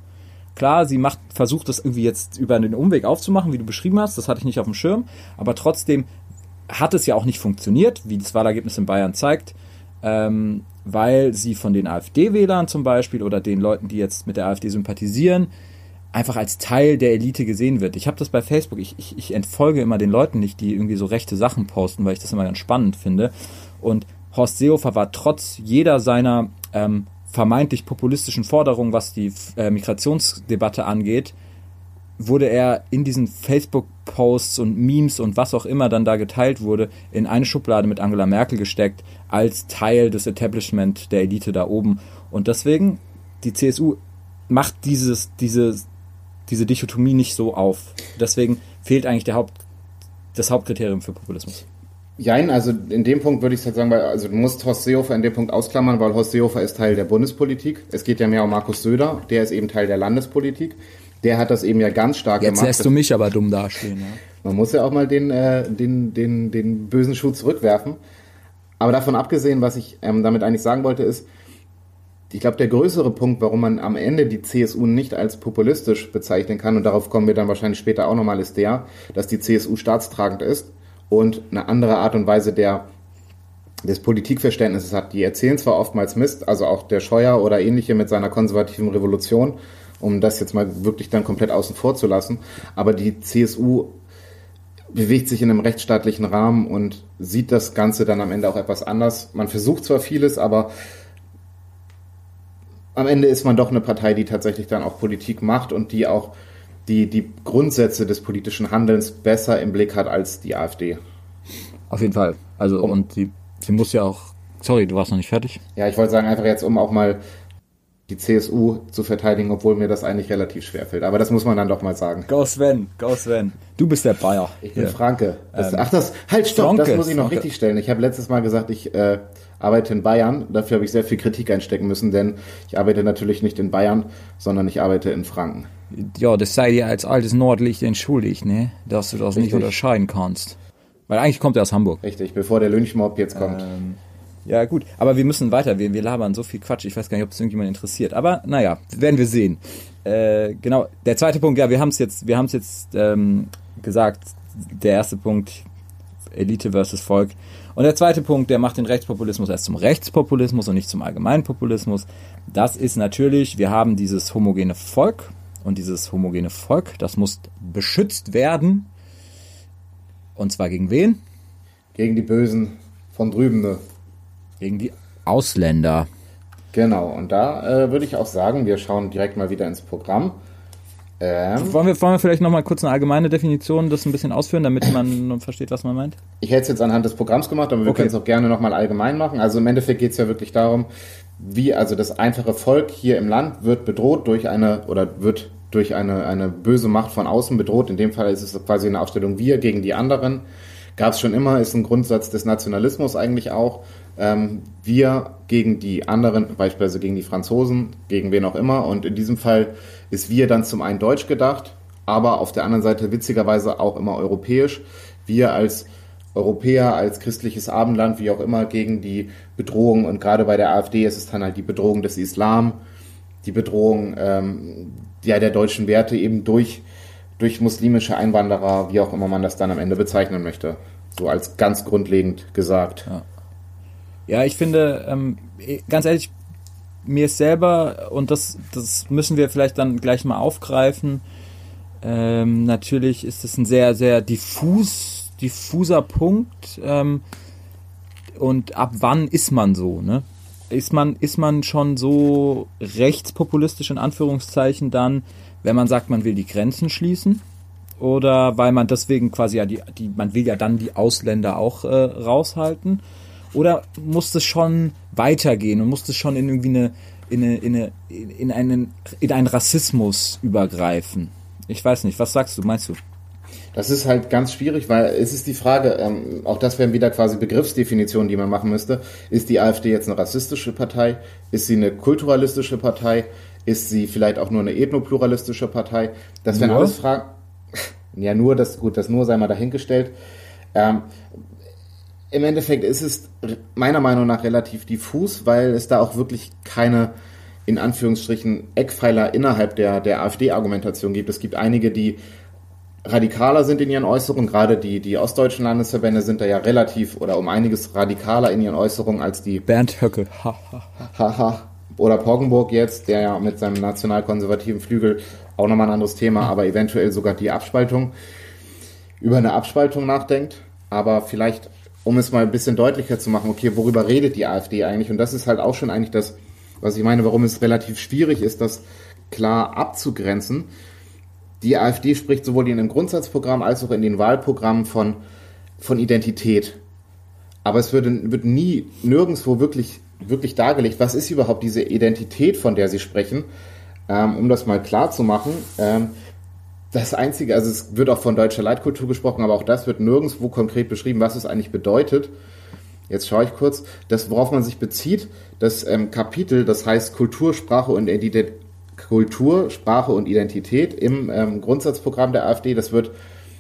Klar, sie macht, versucht das irgendwie jetzt über den Umweg aufzumachen, wie du beschrieben hast, das hatte ich nicht auf dem Schirm, aber trotzdem hat es ja auch nicht funktioniert, wie das Wahlergebnis in Bayern zeigt, ähm, weil sie von den AfD-Wählern zum Beispiel oder den Leuten, die jetzt mit der AfD sympathisieren, einfach als Teil der Elite gesehen wird. Ich habe das bei Facebook, ich, ich, ich entfolge immer den Leuten nicht, die irgendwie so rechte Sachen posten, weil ich das immer ganz spannend finde. Und Horst Seehofer war trotz jeder seiner ähm, vermeintlich populistischen Forderungen, was die äh, Migrationsdebatte angeht, wurde er in diesen Facebook-Posts und Memes und was auch immer dann da geteilt wurde, in eine Schublade mit Angela Merkel gesteckt, als Teil des Establishment der Elite da oben. Und deswegen, die CSU macht dieses, dieses, diese Dichotomie nicht so auf. Deswegen fehlt eigentlich der Haupt, das Hauptkriterium für Populismus. Jein, also in dem Punkt würde ich halt sagen, weil, also du musst Horst Seehofer in dem Punkt ausklammern, weil Horst Seehofer ist Teil der Bundespolitik. Es geht ja mehr um Markus Söder, der ist eben Teil der Landespolitik. Der hat das eben ja ganz stark Jetzt gemacht. lässt du mich aber dumm dastehen. Ja. Man muss ja auch mal den, äh, den, den, den bösen Schuh zurückwerfen. Aber davon abgesehen, was ich ähm, damit eigentlich sagen wollte, ist, ich glaube, der größere Punkt, warum man am Ende die CSU nicht als populistisch bezeichnen kann, und darauf kommen wir dann wahrscheinlich später auch nochmal, ist der, dass die CSU staatstragend ist und eine andere Art und Weise der, des Politikverständnisses hat. Die erzählen zwar oftmals Mist, also auch der Scheuer oder ähnliche mit seiner konservativen Revolution, um das jetzt mal wirklich dann komplett außen vor zu lassen, aber die CSU bewegt sich in einem rechtsstaatlichen Rahmen und sieht das Ganze dann am Ende auch etwas anders. Man versucht zwar vieles, aber am Ende ist man doch eine Partei, die tatsächlich dann auch Politik macht und die auch die, die Grundsätze des politischen Handelns besser im Blick hat als die AfD. Auf jeden Fall. Also, um, und sie, sie muss ja auch. Sorry, du warst noch nicht fertig? Ja, ich wollte sagen, einfach jetzt, um auch mal die CSU zu verteidigen, obwohl mir das eigentlich relativ schwer fällt. Aber das muss man dann doch mal sagen. Go Sven, go Sven. Du bist der Bayer. Ich bin ja. Franke. Das, ähm, ach, das, halt, stopp, Franke, das muss ich noch Franke. richtig stellen. Ich habe letztes Mal gesagt, ich äh, arbeite in Bayern. Dafür habe ich sehr viel Kritik einstecken müssen, denn ich arbeite natürlich nicht in Bayern, sondern ich arbeite in Franken. Ja, das sei dir als altes Nordlicht entschuldigt, ne? Dass du das richtig. nicht unterscheiden kannst. Weil eigentlich kommt er aus Hamburg. Richtig, bevor der Lynchmob jetzt kommt. Ähm, ja, gut. Aber wir müssen weiter. Wir, wir labern so viel Quatsch. Ich weiß gar nicht, ob es irgendjemand interessiert. Aber naja, werden wir sehen. Äh, genau. Der zweite Punkt, ja, wir haben es jetzt, wir haben jetzt ähm, gesagt. Der erste Punkt, Elite versus Volk. Und der zweite Punkt, der macht den Rechtspopulismus erst zum Rechtspopulismus und nicht zum Allgemeinpopulismus. Das ist natürlich, wir haben dieses homogene Volk und dieses homogene Volk, das muss beschützt werden. Und zwar gegen wen? Gegen die Bösen von drüben. Gegen die Ausländer. Genau, und da äh, würde ich auch sagen, wir schauen direkt mal wieder ins Programm. Ähm, wollen, wir, wollen wir vielleicht nochmal kurz eine allgemeine Definition das ein bisschen ausführen, damit man versteht, was man meint? Ich hätte es jetzt anhand des Programms gemacht, aber wir okay. können es auch gerne nochmal allgemein machen. Also im Endeffekt geht es ja wirklich darum, wie also das einfache Volk hier im Land wird bedroht durch eine oder wird durch eine, eine böse Macht von außen bedroht. In dem Fall ist es quasi eine Aufstellung wir gegen die anderen. Gab es schon immer, ist ein Grundsatz des Nationalismus eigentlich auch. Ähm, wir gegen die anderen, beispielsweise gegen die Franzosen, gegen wen auch immer. Und in diesem Fall ist wir dann zum einen deutsch gedacht, aber auf der anderen Seite witzigerweise auch immer europäisch. Wir als Europäer, als christliches Abendland, wie auch immer, gegen die Bedrohung und gerade bei der AfD ist es dann halt die Bedrohung des Islam, die Bedrohung ähm, ja, der deutschen Werte eben durch, durch muslimische Einwanderer, wie auch immer man das dann am Ende bezeichnen möchte. So als ganz grundlegend gesagt. Ja, ja ich finde, ähm, ganz ehrlich, mir ist selber, und das, das müssen wir vielleicht dann gleich mal aufgreifen, ähm, natürlich ist es ein sehr, sehr diffus, diffuser Punkt. Ähm, und ab wann ist man so, ne? Ist man, ist man schon so rechtspopulistisch in Anführungszeichen dann, wenn man sagt, man will die Grenzen schließen? Oder weil man deswegen quasi ja die, die man will ja dann die Ausländer auch äh, raushalten? Oder muss es schon weitergehen und muss es schon in irgendwie eine, in, eine, in, eine, in, einen, in einen Rassismus übergreifen? Ich weiß nicht, was sagst du, meinst du? Das ist halt ganz schwierig, weil es ist die Frage, ähm, auch das wären wieder quasi Begriffsdefinitionen, die man machen müsste. Ist die AfD jetzt eine rassistische Partei? Ist sie eine kulturalistische Partei? Ist sie vielleicht auch nur eine ethnopluralistische Partei? Das wären alles Fragen. Ja, nur das, gut, das nur sei mal dahingestellt. Ähm, im Endeffekt ist es meiner Meinung nach relativ diffus, weil es da auch wirklich keine in Anführungsstrichen Eckpfeiler innerhalb der, der AfD-Argumentation gibt. Es gibt einige, die radikaler sind in ihren Äußerungen, gerade die, die ostdeutschen Landesverbände sind da ja relativ oder um einiges radikaler in ihren Äußerungen als die Bernd Höcke. Haha. Oder Poggenburg jetzt, der ja mit seinem nationalkonservativen Flügel auch nochmal ein anderes Thema, aber eventuell sogar die Abspaltung, über eine Abspaltung nachdenkt. Aber vielleicht, um es mal ein bisschen deutlicher zu machen, okay, worüber redet die AfD eigentlich? Und das ist halt auch schon eigentlich das, was ich meine, warum es relativ schwierig ist, das klar abzugrenzen. Die AfD spricht sowohl in dem Grundsatzprogramm als auch in den Wahlprogrammen von, von Identität. Aber es wird, wird nie nirgendwo wirklich, wirklich dargelegt, was ist überhaupt diese Identität, von der sie sprechen. Ähm, um das mal klar zu machen, ähm, das Einzige, also es wird auch von deutscher Leitkultur gesprochen, aber auch das wird nirgendwo konkret beschrieben, was es eigentlich bedeutet. Jetzt schaue ich kurz, das, worauf man sich bezieht, das ähm, Kapitel, das heißt Kultur, Sprache und Identität, Kultur, Sprache und Identität im ähm, Grundsatzprogramm der AfD, das wird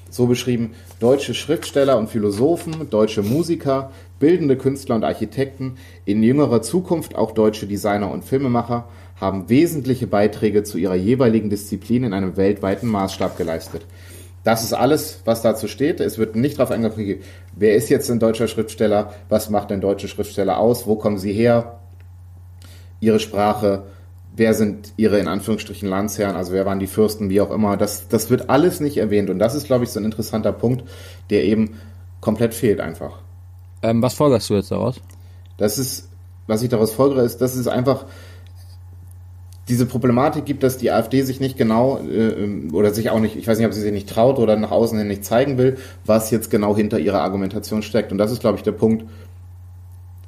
so beschrieben, deutsche Schriftsteller und Philosophen, deutsche Musiker, bildende Künstler und Architekten, in jüngerer Zukunft auch deutsche Designer und Filmemacher haben wesentliche Beiträge zu ihrer jeweiligen Disziplin in einem weltweiten Maßstab geleistet. Das ist alles, was dazu steht. Es wird nicht darauf eingegangen, wer ist jetzt ein deutscher Schriftsteller, was macht ein deutscher Schriftsteller aus, wo kommen sie her, ihre Sprache, wer sind ihre in Anführungsstrichen Landsherren, also wer waren die Fürsten, wie auch immer. Das, das wird alles nicht erwähnt und das ist, glaube ich, so ein interessanter Punkt, der eben komplett fehlt einfach. Ähm, was folgerst du jetzt daraus? Das ist, was ich daraus folgere, ist, das ist einfach diese Problematik gibt, dass die AfD sich nicht genau äh, oder sich auch nicht, ich weiß nicht, ob sie sich nicht traut oder nach außen hin nicht zeigen will, was jetzt genau hinter ihrer Argumentation steckt. Und das ist, glaube ich, der Punkt,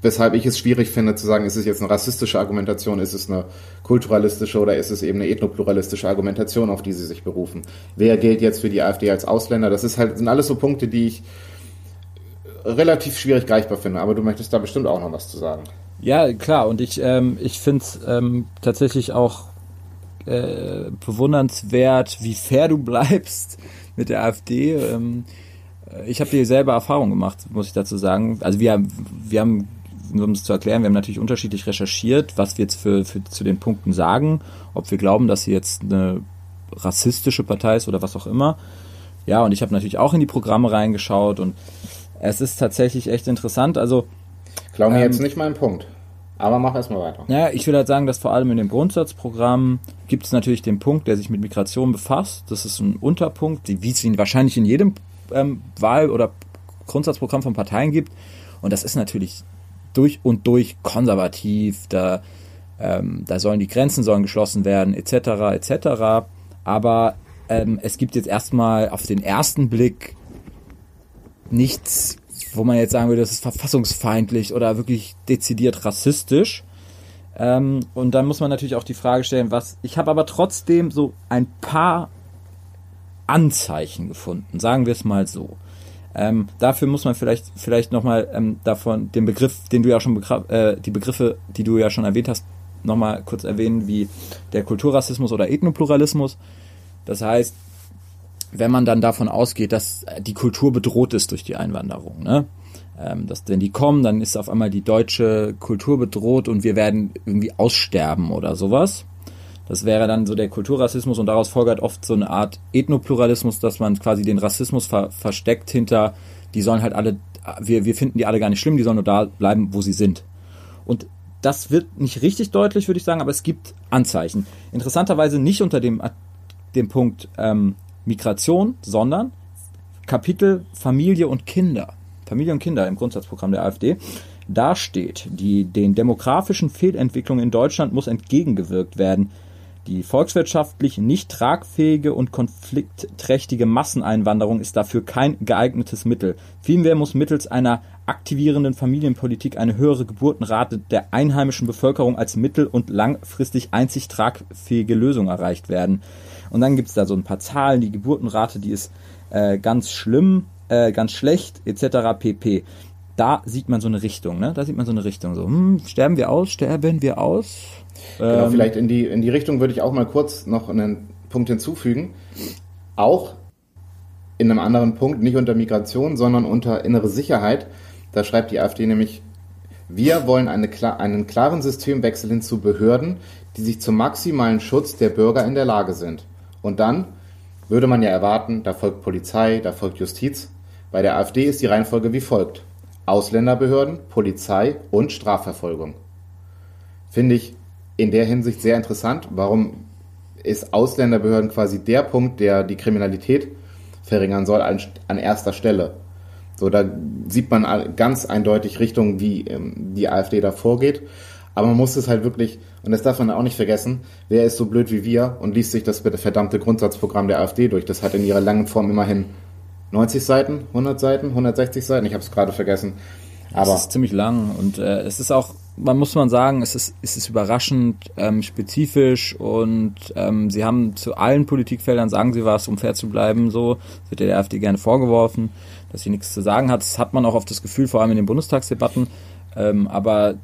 weshalb ich es schwierig finde zu sagen, ist es jetzt eine rassistische Argumentation, ist es eine kulturalistische oder ist es eben eine ethnopluralistische Argumentation, auf die sie sich berufen. Wer gilt jetzt für die AfD als Ausländer? Das ist halt, sind alles so Punkte, die ich relativ schwierig greifbar finde. Aber du möchtest da bestimmt auch noch was zu sagen. Ja, klar. Und ich, ähm, ich finde es ähm, tatsächlich auch äh, bewundernswert, wie fair du bleibst mit der AfD. Ähm, ich habe dieselbe Erfahrung gemacht, muss ich dazu sagen. Also wir, wir haben, um es zu erklären, wir haben natürlich unterschiedlich recherchiert, was wir jetzt für, für zu den Punkten sagen, ob wir glauben, dass sie jetzt eine rassistische Partei ist oder was auch immer. Ja, und ich habe natürlich auch in die Programme reingeschaut und es ist tatsächlich echt interessant. Also Klau mir ähm, jetzt nicht meinen Punkt. Aber mach erstmal weiter. Ja, ich will halt sagen, dass vor allem in dem Grundsatzprogramm gibt es natürlich den Punkt, der sich mit Migration befasst. Das ist ein Unterpunkt, wie es ihn wahrscheinlich in jedem ähm, Wahl- oder Grundsatzprogramm von Parteien gibt. Und das ist natürlich durch und durch konservativ. Da, ähm, da sollen die Grenzen sollen geschlossen werden, etc. etc. Aber ähm, es gibt jetzt erstmal auf den ersten Blick nichts wo man jetzt sagen würde, das ist verfassungsfeindlich oder wirklich dezidiert rassistisch. Ähm, und dann muss man natürlich auch die Frage stellen, was. Ich habe aber trotzdem so ein paar Anzeichen gefunden, sagen wir es mal so. Ähm, dafür muss man vielleicht vielleicht nochmal ähm, davon den Begriff, den du ja schon äh, die Begriffe, die du ja schon erwähnt hast, nochmal kurz erwähnen, wie der Kulturrassismus oder Ethnopluralismus. Das heißt, wenn man dann davon ausgeht, dass die Kultur bedroht ist durch die Einwanderung, ne? Ähm, dass wenn die kommen, dann ist auf einmal die deutsche Kultur bedroht und wir werden irgendwie aussterben oder sowas. Das wäre dann so der Kulturrassismus und daraus folgert oft so eine Art Ethnopluralismus, dass man quasi den Rassismus ver versteckt hinter, die sollen halt alle, wir, wir finden die alle gar nicht schlimm, die sollen nur da bleiben, wo sie sind. Und das wird nicht richtig deutlich, würde ich sagen, aber es gibt Anzeichen. Interessanterweise nicht unter dem, dem Punkt ähm, Migration, sondern Kapitel Familie und Kinder. Familie und Kinder im Grundsatzprogramm der AfD. Da steht, die, den demografischen Fehlentwicklungen in Deutschland muss entgegengewirkt werden. Die volkswirtschaftlich nicht tragfähige und konfliktträchtige Masseneinwanderung ist dafür kein geeignetes Mittel. Vielmehr muss mittels einer aktivierenden Familienpolitik eine höhere Geburtenrate der einheimischen Bevölkerung als mittel- und langfristig einzig tragfähige Lösung erreicht werden. Und dann gibt es da so ein paar Zahlen, die Geburtenrate, die ist äh, ganz schlimm, äh, ganz schlecht, etc. pp. Da sieht man so eine Richtung, ne? Da sieht man so eine Richtung. So, hm, sterben wir aus, sterben wir aus? Genau, ähm, vielleicht in die, in die Richtung würde ich auch mal kurz noch einen Punkt hinzufügen. Auch in einem anderen Punkt, nicht unter Migration, sondern unter innere Sicherheit. Da schreibt die AfD nämlich, wir wollen eine, einen klaren Systemwechsel hin zu Behörden, die sich zum maximalen Schutz der Bürger in der Lage sind. Und dann würde man ja erwarten, da folgt Polizei, da folgt Justiz. Bei der AfD ist die Reihenfolge wie folgt. Ausländerbehörden, Polizei und Strafverfolgung. Finde ich in der Hinsicht sehr interessant. Warum ist Ausländerbehörden quasi der Punkt, der die Kriminalität verringern soll, an, an erster Stelle? So, da sieht man ganz eindeutig Richtung, wie ähm, die AfD da vorgeht. Aber man muss es halt wirklich, und das darf man auch nicht vergessen, wer ist so blöd wie wir und liest sich das verdammte Grundsatzprogramm der AfD durch. Das hat in ihrer langen Form immerhin 90 Seiten, 100 Seiten, 160 Seiten, ich habe es gerade vergessen. Aber es ist ziemlich lang und äh, es ist auch, man muss man sagen, es ist, es ist überraschend ähm, spezifisch und ähm, sie haben zu allen Politikfeldern, sagen sie was, um fair zu bleiben, so, das wird der AfD gerne vorgeworfen, dass sie nichts zu sagen hat. Das hat man auch oft das Gefühl, vor allem in den Bundestagsdebatten. Ähm, aber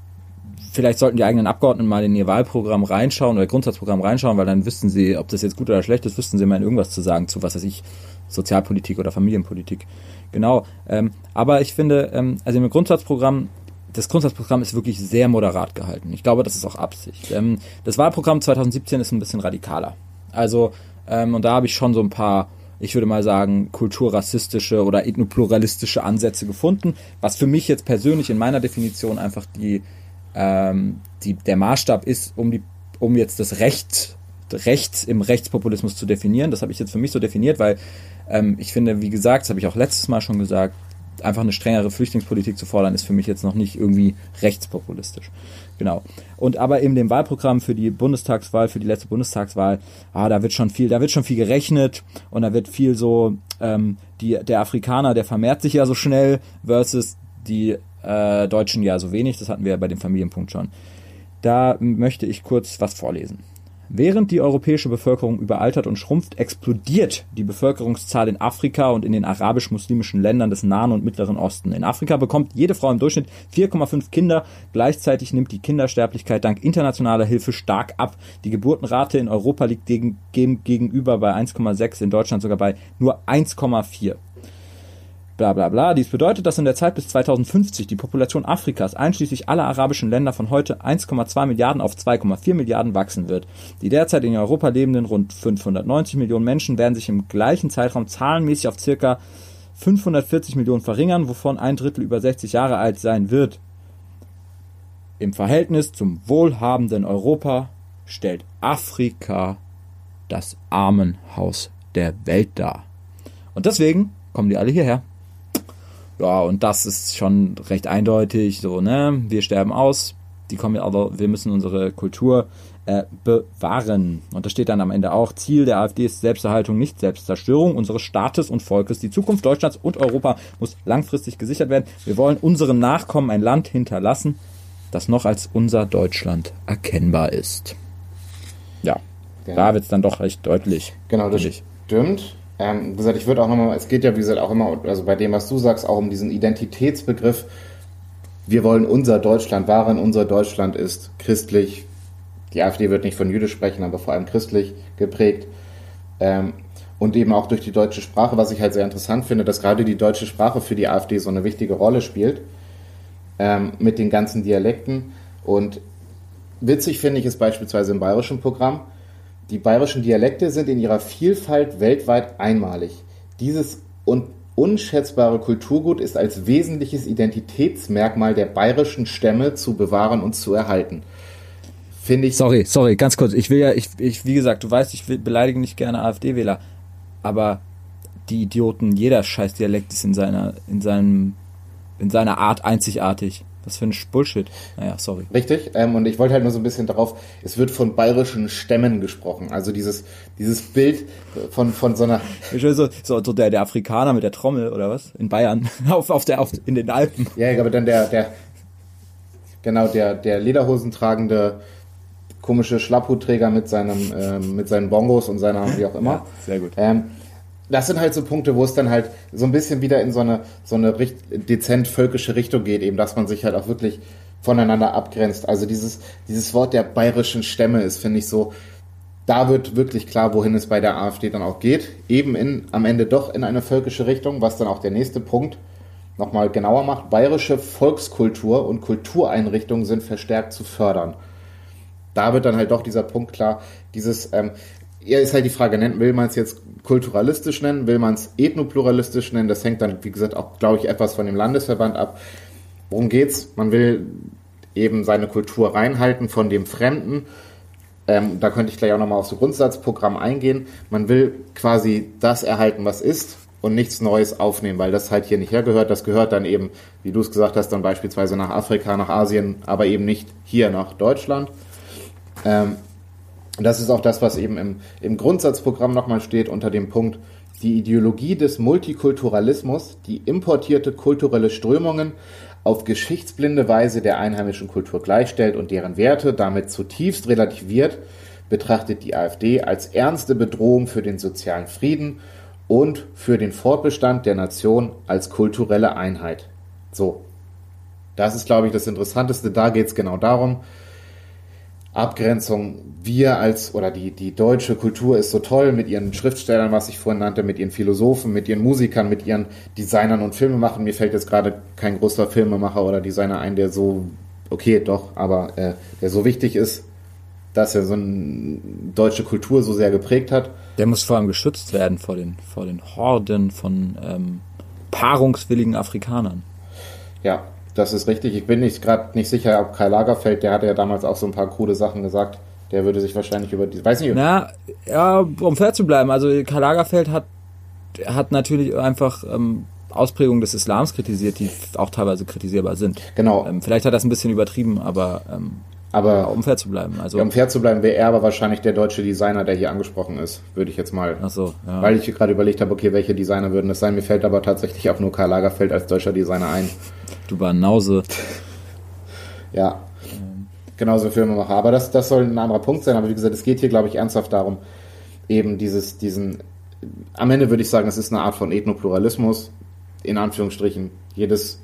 vielleicht sollten die eigenen Abgeordneten mal in ihr Wahlprogramm reinschauen oder Grundsatzprogramm reinschauen, weil dann wüssten sie, ob das jetzt gut oder schlecht ist, wüssten sie mal irgendwas zu sagen zu, was weiß ich, Sozialpolitik oder Familienpolitik. Genau. Ähm, aber ich finde, ähm, also im Grundsatzprogramm, das Grundsatzprogramm ist wirklich sehr moderat gehalten. Ich glaube, das ist auch Absicht. Ähm, das Wahlprogramm 2017 ist ein bisschen radikaler. Also, ähm, und da habe ich schon so ein paar, ich würde mal sagen, kulturrassistische oder ethnopluralistische Ansätze gefunden, was für mich jetzt persönlich in meiner Definition einfach die, ähm, die, der Maßstab ist, um die, um jetzt das Recht, rechts im Rechtspopulismus zu definieren. Das habe ich jetzt für mich so definiert, weil ähm, ich finde, wie gesagt, das habe ich auch letztes Mal schon gesagt, einfach eine strengere Flüchtlingspolitik zu fordern, ist für mich jetzt noch nicht irgendwie rechtspopulistisch. Genau. Und aber in dem Wahlprogramm für die Bundestagswahl, für die letzte Bundestagswahl, ah, da wird schon viel, da wird schon viel gerechnet und da wird viel so, ähm, die, der Afrikaner, der vermehrt sich ja so schnell versus die äh, Deutschen ja so wenig. Das hatten wir ja bei dem Familienpunkt schon. Da möchte ich kurz was vorlesen. Während die europäische Bevölkerung überaltert und schrumpft, explodiert die Bevölkerungszahl in Afrika und in den arabisch-muslimischen Ländern des Nahen und Mittleren Osten. In Afrika bekommt jede Frau im Durchschnitt 4,5 Kinder. Gleichzeitig nimmt die Kindersterblichkeit dank internationaler Hilfe stark ab. Die Geburtenrate in Europa liegt gegenüber bei 1,6, in Deutschland sogar bei nur 1,4 bla bla bla. Dies bedeutet, dass in der Zeit bis 2050 die Population Afrikas einschließlich aller arabischen Länder von heute 1,2 Milliarden auf 2,4 Milliarden wachsen wird. Die derzeit in Europa lebenden rund 590 Millionen Menschen werden sich im gleichen Zeitraum zahlenmäßig auf circa 540 Millionen verringern, wovon ein Drittel über 60 Jahre alt sein wird. Im Verhältnis zum wohlhabenden Europa stellt Afrika das Armenhaus der Welt dar. Und deswegen kommen die alle hierher. Ja, und das ist schon recht eindeutig, so, ne? Wir sterben aus, die kommen aber, wir müssen unsere Kultur äh, bewahren. Und da steht dann am Ende auch, Ziel der AfD ist Selbsterhaltung, nicht Selbstzerstörung unseres Staates und Volkes. Die Zukunft Deutschlands und Europa muss langfristig gesichert werden. Wir wollen unseren Nachkommen ein Land hinterlassen, das noch als unser Deutschland erkennbar ist. Ja, ja. da wird es dann doch recht deutlich. Genau, das stimmt. Ähm, wie gesagt, ich würde auch nochmal, es geht ja, wie gesagt, auch immer, also bei dem, was du sagst, auch um diesen Identitätsbegriff. Wir wollen unser Deutschland wahren. Unser Deutschland ist christlich. Die AfD wird nicht von jüdisch sprechen, aber vor allem christlich geprägt. Ähm, und eben auch durch die deutsche Sprache, was ich halt sehr interessant finde, dass gerade die deutsche Sprache für die AfD so eine wichtige Rolle spielt. Ähm, mit den ganzen Dialekten. Und witzig finde ich es beispielsweise im bayerischen Programm die bayerischen Dialekte sind in ihrer Vielfalt weltweit einmalig. Dieses un unschätzbare Kulturgut ist als wesentliches Identitätsmerkmal der bayerischen Stämme zu bewahren und zu erhalten. Finde ich. Sorry, sorry, ganz kurz. Ich will ja, ich, ich wie gesagt, du weißt, ich will, beleidige nicht gerne AfD-Wähler, aber die Idioten, jeder scheiß Dialekt ist in seiner, in seinem, in seiner Art einzigartig. Was für ein Bullshit. Naja, sorry. Richtig. Ähm, und ich wollte halt nur so ein bisschen darauf, es wird von bayerischen Stämmen gesprochen. Also dieses, dieses Bild von, von so einer. So, so, so der, der Afrikaner mit der Trommel oder was? In Bayern. auf, auf der, auf, in den Alpen. Ja, aber dann der, der, genau, der, der Lederhosen tragende komische Schlapphutträger mit seinem, ähm, mit seinen Bongos und seiner, wie auch immer. Ja, sehr gut. Ähm, das sind halt so Punkte, wo es dann halt so ein bisschen wieder in so eine, so eine dezent völkische Richtung geht, eben, dass man sich halt auch wirklich voneinander abgrenzt. Also dieses, dieses Wort der bayerischen Stämme ist, finde ich so, da wird wirklich klar, wohin es bei der AfD dann auch geht. Eben in, am Ende doch in eine völkische Richtung, was dann auch der nächste Punkt nochmal genauer macht, bayerische Volkskultur und Kultureinrichtungen sind verstärkt zu fördern. Da wird dann halt doch dieser Punkt klar, dieses, ähm, ja, ist halt die Frage, will man es jetzt kulturalistisch nennen, will man es ethnopluralistisch nennen, das hängt dann, wie gesagt, auch, glaube ich, etwas von dem Landesverband ab. Worum geht's? Man will eben seine Kultur reinhalten von dem Fremden. Ähm, da könnte ich gleich auch nochmal auf so Grundsatzprogramm eingehen. Man will quasi das erhalten, was ist und nichts Neues aufnehmen, weil das halt hier nicht hergehört. Das gehört dann eben, wie du es gesagt hast, dann beispielsweise nach Afrika, nach Asien, aber eben nicht hier nach Deutschland. Ähm, das ist auch das, was eben im, im Grundsatzprogramm nochmal steht unter dem Punkt, die Ideologie des Multikulturalismus, die importierte kulturelle Strömungen auf geschichtsblinde Weise der einheimischen Kultur gleichstellt und deren Werte damit zutiefst relativiert, betrachtet die AfD als ernste Bedrohung für den sozialen Frieden und für den Fortbestand der Nation als kulturelle Einheit. So, das ist, glaube ich, das Interessanteste. Da geht es genau darum, Abgrenzung. Wir als, oder die, die deutsche Kultur ist so toll mit ihren Schriftstellern, was ich vorhin nannte, mit ihren Philosophen, mit ihren Musikern, mit ihren Designern und Filmemachern. Mir fällt jetzt gerade kein großer Filmemacher oder Designer ein, der so, okay, doch, aber äh, der so wichtig ist, dass er so eine deutsche Kultur so sehr geprägt hat. Der muss vor allem geschützt werden vor den, vor den Horden von ähm, paarungswilligen Afrikanern. Ja, das ist richtig. Ich bin nicht gerade nicht sicher, ob Karl Lagerfeld, der hatte ja damals auch so ein paar krude Sachen gesagt. Der würde sich wahrscheinlich über die, weiß nicht. Na, ja, um fair zu bleiben. Also Karl Lagerfeld hat, hat natürlich einfach ähm, Ausprägungen des Islams kritisiert, die auch teilweise kritisierbar sind. Genau. Ähm, vielleicht hat er das ein bisschen übertrieben, aber ähm, aber um fair zu bleiben. Also, ja, um fair zu bleiben, wäre er aber wahrscheinlich der deutsche Designer, der hier angesprochen ist, würde ich jetzt mal. Ach so, ja. Weil ich gerade überlegt habe, okay, welche Designer würden das sein. Mir fällt aber tatsächlich auch nur Karl Lagerfeld als deutscher Designer ein. Du Banause. ja. Ähm. Genauso Filmemacher. Aber das, das soll ein anderer Punkt sein. Aber wie gesagt, es geht hier, glaube ich, ernsthaft darum, eben dieses, diesen, am Ende würde ich sagen, es ist eine Art von Ethnopluralismus, in Anführungsstrichen. Jedes,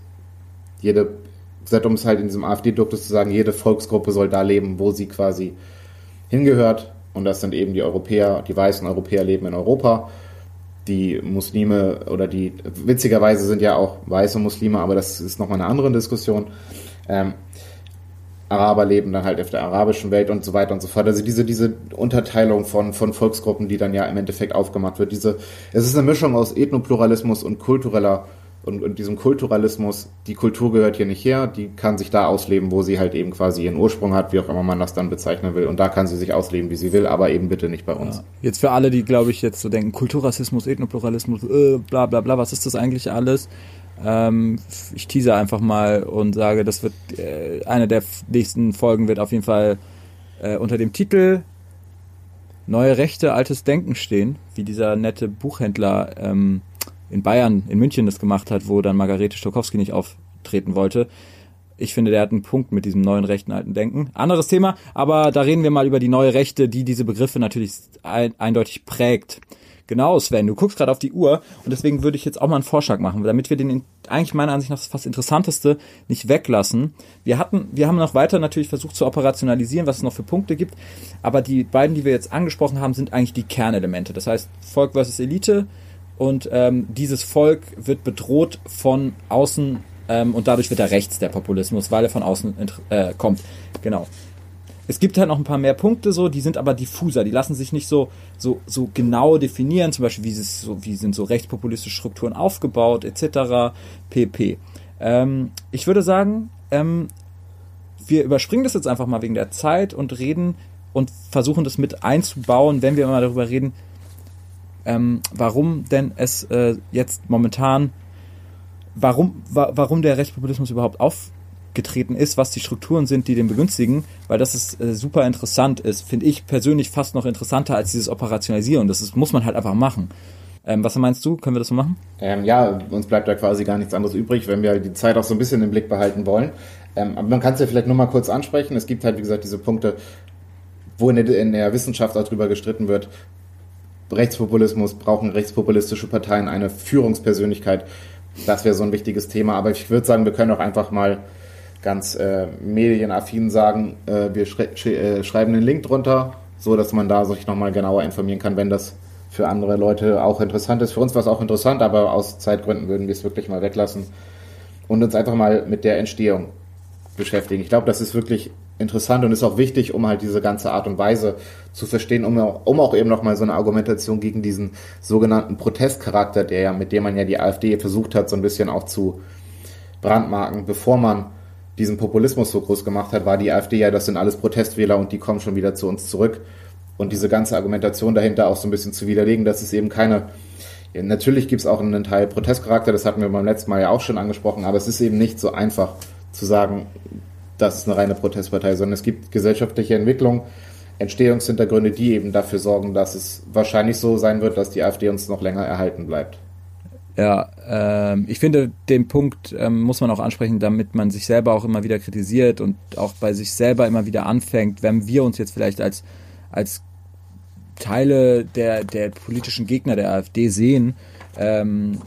jede gesagt, um es halt in diesem AfD-Duktus zu sagen, jede Volksgruppe soll da leben, wo sie quasi hingehört. Und das sind eben die Europäer, die weißen Europäer leben in Europa. Die Muslime oder die, witzigerweise sind ja auch weiße Muslime, aber das ist nochmal eine andere Diskussion. Ähm, Araber leben dann halt auf der arabischen Welt und so weiter und so fort. Also diese, diese Unterteilung von, von Volksgruppen, die dann ja im Endeffekt aufgemacht wird. Diese, es ist eine Mischung aus Ethnopluralismus und kultureller und, und diesem Kulturalismus, die Kultur gehört hier nicht her, die kann sich da ausleben, wo sie halt eben quasi ihren Ursprung hat, wie auch immer man das dann bezeichnen will. Und da kann sie sich ausleben, wie sie will, aber eben bitte nicht bei uns. Ja. Jetzt für alle, die, glaube ich, jetzt so denken, Kulturrassismus, Ethnopluralismus, äh, bla bla bla, was ist das eigentlich alles? Ähm, ich tease einfach mal und sage, das wird, äh, eine der nächsten Folgen wird auf jeden Fall äh, unter dem Titel Neue Rechte, altes Denken stehen, wie dieser nette Buchhändler ähm, in Bayern, in München das gemacht hat, wo dann Margarete Stokowski nicht auftreten wollte. Ich finde, der hat einen Punkt mit diesem neuen rechten alten Denken. Anderes Thema, aber da reden wir mal über die neue Rechte, die diese Begriffe natürlich ein, eindeutig prägt. Genau, Sven, du guckst gerade auf die Uhr und deswegen würde ich jetzt auch mal einen Vorschlag machen, damit wir den eigentlich meiner Ansicht nach das fast interessanteste nicht weglassen. Wir hatten, wir haben noch weiter natürlich versucht zu operationalisieren, was es noch für Punkte gibt, aber die beiden, die wir jetzt angesprochen haben, sind eigentlich die Kernelemente. Das heißt Volk versus Elite, und ähm, dieses Volk wird bedroht von außen ähm, und dadurch wird er rechts, der Populismus, weil er von außen äh, kommt. Genau. Es gibt halt noch ein paar mehr Punkte so, die sind aber diffuser, die lassen sich nicht so, so, so genau definieren, zum Beispiel wie, so, wie sind so rechtspopulistische Strukturen aufgebaut, etc. pp. Ähm, ich würde sagen, ähm, wir überspringen das jetzt einfach mal wegen der Zeit und reden und versuchen das mit einzubauen, wenn wir mal darüber reden, ähm, warum denn es äh, jetzt momentan, warum, wa warum der Rechtspopulismus überhaupt aufgetreten ist, was die Strukturen sind, die den begünstigen, weil das ist äh, super interessant ist, finde ich persönlich fast noch interessanter als dieses Operationalisieren. Das ist, muss man halt einfach machen. Ähm, was meinst du? Können wir das so machen? Ähm, ja, uns bleibt da quasi gar nichts anderes übrig, wenn wir die Zeit auch so ein bisschen im Blick behalten wollen. Ähm, aber man kann es ja vielleicht nur mal kurz ansprechen. Es gibt halt, wie gesagt, diese Punkte, wo in der, in der Wissenschaft auch drüber gestritten wird, Rechtspopulismus, brauchen rechtspopulistische Parteien eine Führungspersönlichkeit. Das wäre so ein wichtiges Thema. Aber ich würde sagen, wir können auch einfach mal ganz äh, medienaffin sagen, äh, wir schrei äh, schreiben den Link drunter, so dass man da sich nochmal genauer informieren kann, wenn das für andere Leute auch interessant ist. Für uns war es auch interessant, aber aus Zeitgründen würden wir es wirklich mal weglassen. und uns einfach mal mit der Entstehung beschäftigen. Ich glaube, das ist wirklich interessant und ist auch wichtig, um halt diese ganze Art und Weise zu verstehen, um, um auch eben nochmal so eine Argumentation gegen diesen sogenannten Protestcharakter, der ja, mit dem man ja die AfD versucht hat, so ein bisschen auch zu brandmarken, bevor man diesen Populismus so groß gemacht hat, war die AfD ja, das sind alles Protestwähler und die kommen schon wieder zu uns zurück. Und diese ganze Argumentation dahinter auch so ein bisschen zu widerlegen, dass es eben keine, ja, natürlich gibt es auch einen Teil Protestcharakter, das hatten wir beim letzten Mal ja auch schon angesprochen, aber es ist eben nicht so einfach zu sagen, das eine reine Protestpartei, sondern es gibt gesellschaftliche Entwicklungen, Entstehungshintergründe, die eben dafür sorgen, dass es wahrscheinlich so sein wird, dass die AfD uns noch länger erhalten bleibt. Ja, ähm, ich finde, den Punkt ähm, muss man auch ansprechen, damit man sich selber auch immer wieder kritisiert und auch bei sich selber immer wieder anfängt, wenn wir uns jetzt vielleicht als, als Teile der, der politischen Gegner der AfD sehen, ähm,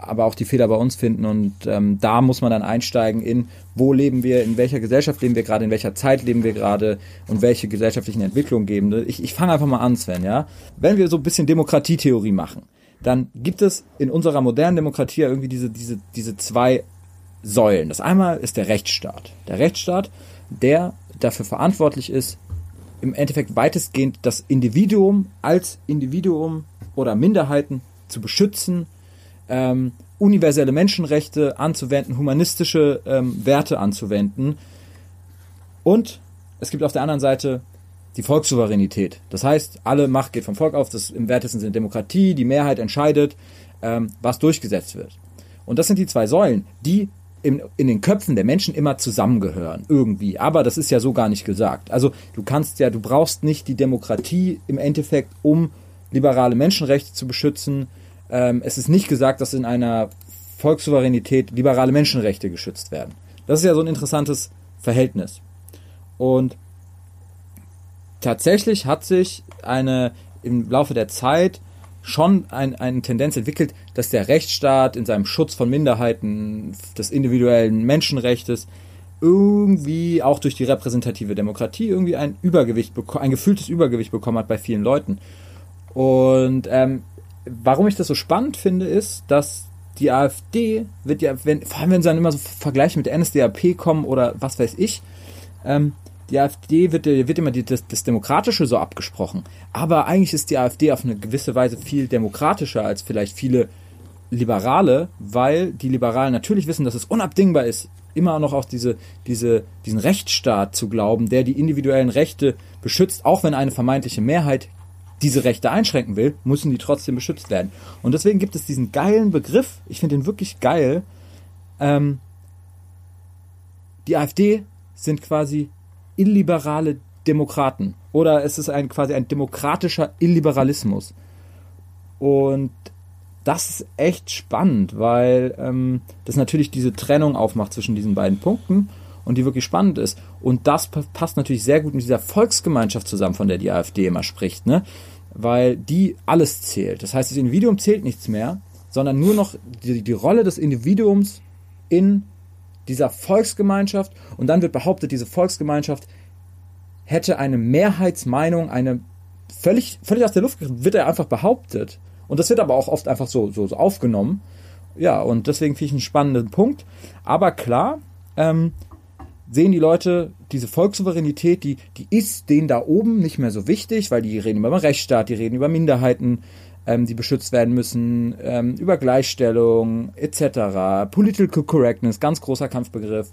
aber auch die Fehler bei uns finden. Und ähm, da muss man dann einsteigen in, wo leben wir, in welcher Gesellschaft leben wir gerade, in welcher Zeit leben wir gerade und welche gesellschaftlichen Entwicklungen geben. Ich, ich fange einfach mal an, Sven, ja. Wenn wir so ein bisschen Demokratietheorie machen, dann gibt es in unserer modernen Demokratie irgendwie diese, diese, diese zwei Säulen. Das einmal ist der Rechtsstaat. Der Rechtsstaat, der dafür verantwortlich ist, im Endeffekt weitestgehend das Individuum als Individuum oder Minderheiten zu beschützen, ähm, universelle Menschenrechte anzuwenden, humanistische ähm, Werte anzuwenden. Und es gibt auf der anderen Seite die Volkssouveränität. Das heißt, alle Macht geht vom Volk auf, das im wertesten Sinne Demokratie, die Mehrheit entscheidet, ähm, was durchgesetzt wird. Und das sind die zwei Säulen, die in, in den Köpfen der Menschen immer zusammengehören, irgendwie. Aber das ist ja so gar nicht gesagt. Also du kannst ja, du brauchst nicht die Demokratie im Endeffekt, um liberale Menschenrechte zu beschützen, ähm, es ist nicht gesagt, dass in einer Volkssouveränität liberale Menschenrechte geschützt werden. Das ist ja so ein interessantes Verhältnis. Und tatsächlich hat sich eine im Laufe der Zeit schon ein, eine Tendenz entwickelt, dass der Rechtsstaat in seinem Schutz von Minderheiten des individuellen Menschenrechtes irgendwie auch durch die repräsentative Demokratie irgendwie ein Übergewicht, ein gefühltes Übergewicht bekommen hat bei vielen Leuten. Und ähm, warum ich das so spannend finde, ist, dass die AfD wird ja, wenn, vor allem wenn sie dann immer so Vergleiche mit der NSDAP kommen oder was weiß ich, ähm, die AfD wird, wird immer die, das, das Demokratische so abgesprochen. Aber eigentlich ist die AfD auf eine gewisse Weise viel demokratischer als vielleicht viele Liberale, weil die Liberalen natürlich wissen, dass es unabdingbar ist, immer noch auch diese, diese, diesen Rechtsstaat zu glauben, der die individuellen Rechte beschützt, auch wenn eine vermeintliche Mehrheit diese Rechte einschränken will, müssen die trotzdem beschützt werden. Und deswegen gibt es diesen geilen Begriff, ich finde den wirklich geil. Ähm, die AfD sind quasi illiberale Demokraten. Oder es ist ein quasi ein demokratischer Illiberalismus. Und das ist echt spannend, weil ähm, das natürlich diese Trennung aufmacht zwischen diesen beiden Punkten und die wirklich spannend ist. Und das passt natürlich sehr gut mit dieser Volksgemeinschaft zusammen, von der die AfD immer spricht, ne? Weil die alles zählt. Das heißt, das Individuum zählt nichts mehr, sondern nur noch die, die Rolle des Individuums in dieser Volksgemeinschaft. Und dann wird behauptet, diese Volksgemeinschaft hätte eine Mehrheitsmeinung, eine völlig, völlig aus der Luft wird er einfach behauptet. Und das wird aber auch oft einfach so, so, so aufgenommen. Ja, und deswegen finde ich einen spannenden Punkt. Aber klar, ähm, sehen die Leute diese Volkssouveränität, die, die ist denen da oben nicht mehr so wichtig, weil die reden über den Rechtsstaat, die reden über Minderheiten, ähm, die beschützt werden müssen, ähm, über Gleichstellung etc. Political Correctness, ganz großer Kampfbegriff.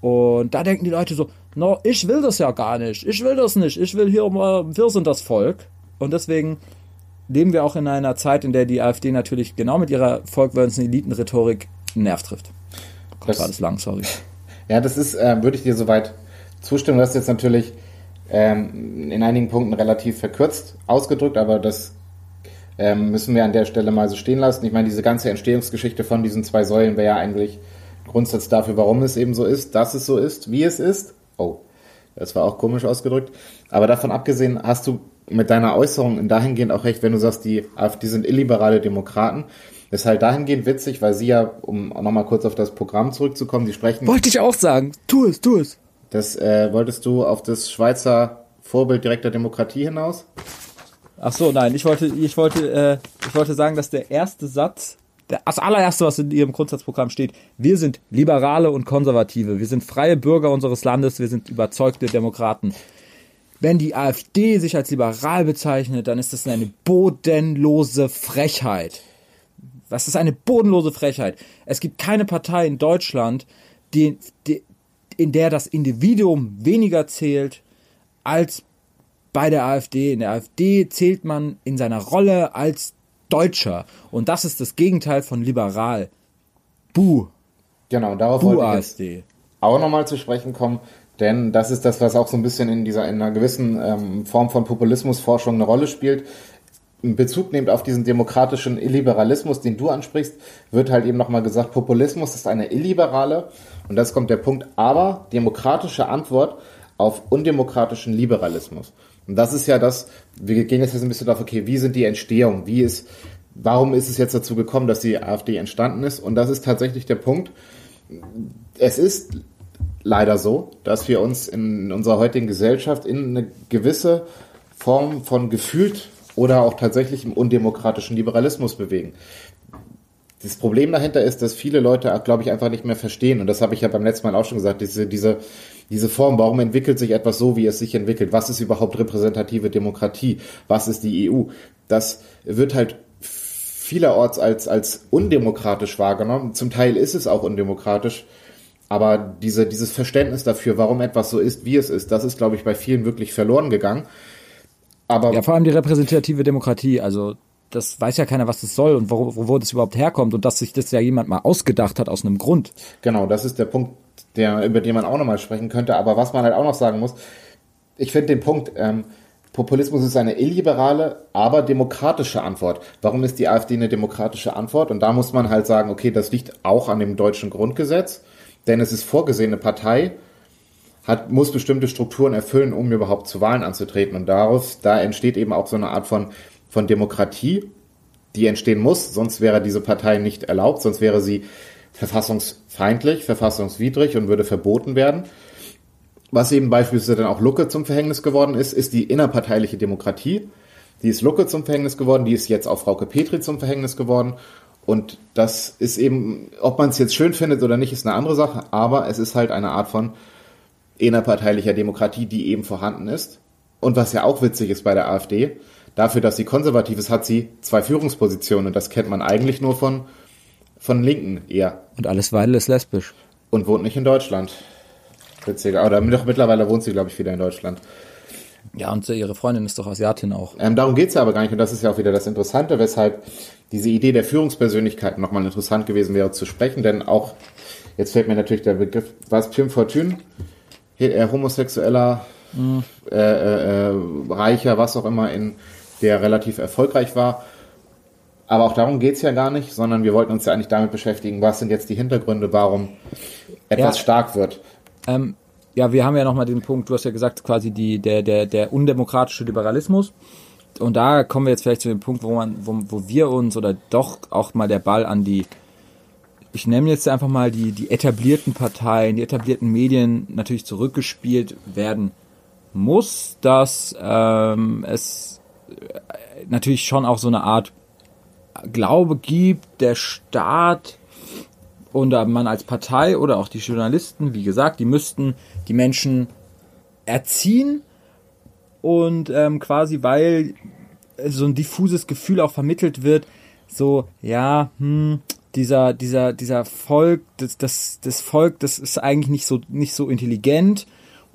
Und da denken die Leute so, no, ich will das ja gar nicht, ich will das nicht, ich will hier mal, wir sind das Volk. Und deswegen leben wir auch in einer Zeit, in der die AfD natürlich genau mit ihrer volkwörnsten Elitenrhetorik einen Nerv trifft. Gott, das war das lang, sorry. Ja, das ist, äh, würde ich dir soweit zustimmen. Das ist jetzt natürlich ähm, in einigen Punkten relativ verkürzt ausgedrückt, aber das ähm, müssen wir an der Stelle mal so stehen lassen. Ich meine, diese ganze Entstehungsgeschichte von diesen zwei Säulen wäre ja eigentlich Grundsatz dafür, warum es eben so ist, dass es so ist, wie es ist. Oh, das war auch komisch ausgedrückt. Aber davon abgesehen hast du mit deiner Äußerung dahingehend auch recht, wenn du sagst, die AfD sind illiberale Demokraten. Ist halt dahingehend witzig, weil sie ja, um nochmal kurz auf das Programm zurückzukommen, die sprechen. Wollte ich auch sagen. Tu es, tu es. Das äh, wolltest du auf das Schweizer Vorbild direkter Demokratie hinaus? Ach so, nein, ich wollte, ich wollte, äh, ich wollte sagen, dass der erste Satz das allererste, was in ihrem Grundsatzprogramm steht, wir sind Liberale und Konservative, wir sind freie Bürger unseres Landes, wir sind überzeugte Demokraten. Wenn die AfD sich als liberal bezeichnet, dann ist das eine bodenlose Frechheit. Das ist eine bodenlose Frechheit. Es gibt keine Partei in Deutschland, die, die, in der das Individuum weniger zählt als bei der AfD. In der AfD zählt man in seiner Rolle als Deutscher. Und das ist das Gegenteil von liberal. Buh. Genau, darauf Buh wollte ich jetzt auch nochmal zu sprechen kommen. Denn das ist das, was auch so ein bisschen in dieser in einer gewissen ähm, Form von Populismusforschung eine Rolle spielt. Bezug nehmt auf diesen demokratischen Illiberalismus, den du ansprichst, wird halt eben nochmal gesagt, Populismus ist eine illiberale, und das kommt der Punkt, aber demokratische Antwort auf undemokratischen Liberalismus. Und das ist ja das, wir gehen jetzt ein bisschen darauf, okay, wie sind die Entstehungen, wie ist, warum ist es jetzt dazu gekommen, dass die AfD entstanden ist? Und das ist tatsächlich der Punkt. Es ist leider so, dass wir uns in unserer heutigen Gesellschaft in eine gewisse Form von gefühlt oder auch tatsächlich im undemokratischen Liberalismus bewegen. Das Problem dahinter ist, dass viele Leute, glaube ich, einfach nicht mehr verstehen. Und das habe ich ja beim letzten Mal auch schon gesagt, diese, diese, diese Form, warum entwickelt sich etwas so, wie es sich entwickelt? Was ist überhaupt repräsentative Demokratie? Was ist die EU? Das wird halt vielerorts als, als undemokratisch wahrgenommen. Zum Teil ist es auch undemokratisch. Aber diese, dieses Verständnis dafür, warum etwas so ist, wie es ist, das ist, glaube ich, bei vielen wirklich verloren gegangen. Aber ja, vor allem die repräsentative Demokratie. Also das weiß ja keiner, was das soll und wo, wo, wo das überhaupt herkommt und dass sich das ja jemand mal ausgedacht hat aus einem Grund. Genau, das ist der Punkt, der, über den man auch nochmal sprechen könnte. Aber was man halt auch noch sagen muss, ich finde den Punkt, ähm, Populismus ist eine illiberale, aber demokratische Antwort. Warum ist die AfD eine demokratische Antwort? Und da muss man halt sagen, okay, das liegt auch an dem deutschen Grundgesetz, denn es ist vorgesehen, eine Partei hat, muss bestimmte Strukturen erfüllen, um überhaupt zu Wahlen anzutreten. Und daraus, da entsteht eben auch so eine Art von, von Demokratie, die entstehen muss, sonst wäre diese Partei nicht erlaubt, sonst wäre sie verfassungsfeindlich, verfassungswidrig und würde verboten werden. Was eben beispielsweise dann auch Lucke zum Verhängnis geworden ist, ist die innerparteiliche Demokratie. Die ist Lucke zum Verhängnis geworden, die ist jetzt auch Frauke Petri zum Verhängnis geworden. Und das ist eben, ob man es jetzt schön findet oder nicht, ist eine andere Sache, aber es ist halt eine Art von innerparteilicher Demokratie, die eben vorhanden ist. Und was ja auch witzig ist bei der AfD, dafür, dass sie konservativ ist, hat sie zwei Führungspositionen und das kennt man eigentlich nur von, von Linken eher. Und alles Weidel ist lesbisch. Und wohnt nicht in Deutschland. Witziger. Oder mittlerweile wohnt sie, glaube ich, wieder in Deutschland. Ja, und ihre Freundin ist doch Asiatin auch. Ähm, darum geht's ja aber gar nicht. Und das ist ja auch wieder das Interessante, weshalb diese Idee der Führungspersönlichkeit nochmal interessant gewesen wäre zu sprechen. Denn auch, jetzt fällt mir natürlich der Begriff, was Tim Fortune, homosexueller, mhm. äh, äh, äh, Reicher, was auch immer, in der relativ erfolgreich war. Aber auch darum geht's ja gar nicht, sondern wir wollten uns ja eigentlich damit beschäftigen, was sind jetzt die Hintergründe, warum etwas ja. stark wird. Ähm, ja, wir haben ja nochmal den Punkt, du hast ja gesagt, quasi die, der, der, der undemokratische Liberalismus. Und da kommen wir jetzt vielleicht zu dem Punkt, wo man, wo, wo wir uns oder doch auch mal der Ball an die, ich nenne jetzt einfach mal die, die etablierten Parteien, die etablierten Medien natürlich zurückgespielt werden muss, dass ähm, es natürlich schon auch so eine Art Glaube gibt, der Staat und man als Partei oder auch die Journalisten, wie gesagt, die müssten die Menschen erziehen und ähm, quasi, weil so ein diffuses Gefühl auch vermittelt wird, so, ja, hm, dieser, dieser, dieser Volk, das, das, das Volk, das ist eigentlich nicht so, nicht so intelligent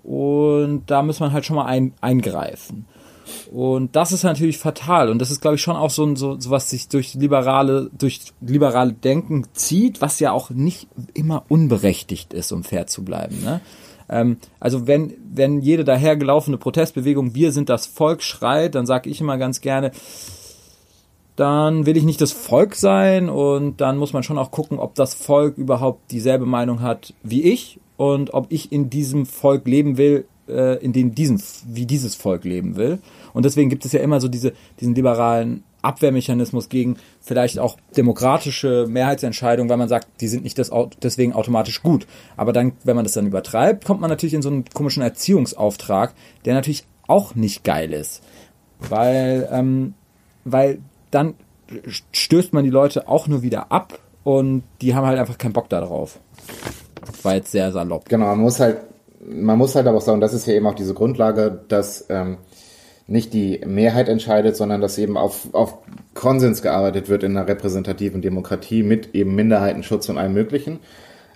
und da muss man halt schon mal ein, eingreifen. Und das ist natürlich fatal. Und das ist, glaube ich, schon auch so, so, so was sich durch liberale, durch liberale Denken zieht, was ja auch nicht immer unberechtigt ist, um fair zu bleiben. Ne? Ähm, also wenn, wenn jede dahergelaufene Protestbewegung, wir sind das Volk, schreit, dann sage ich immer ganz gerne, dann will ich nicht das Volk sein und dann muss man schon auch gucken, ob das Volk überhaupt dieselbe Meinung hat wie ich und ob ich in diesem Volk leben will, äh, in dem diesen, wie dieses Volk leben will. Und deswegen gibt es ja immer so diese, diesen liberalen Abwehrmechanismus gegen vielleicht auch demokratische Mehrheitsentscheidungen, weil man sagt, die sind nicht das, deswegen automatisch gut. Aber dann, wenn man das dann übertreibt, kommt man natürlich in so einen komischen Erziehungsauftrag, der natürlich auch nicht geil ist. Weil, ähm, weil dann stößt man die Leute auch nur wieder ab und die haben halt einfach keinen Bock darauf. War jetzt sehr salopp. Genau, man muss halt, man muss halt aber auch sagen, das ist ja eben auch diese Grundlage, dass ähm, nicht die Mehrheit entscheidet, sondern dass eben auf, auf Konsens gearbeitet wird in einer repräsentativen Demokratie mit eben Minderheitenschutz und allem Möglichen.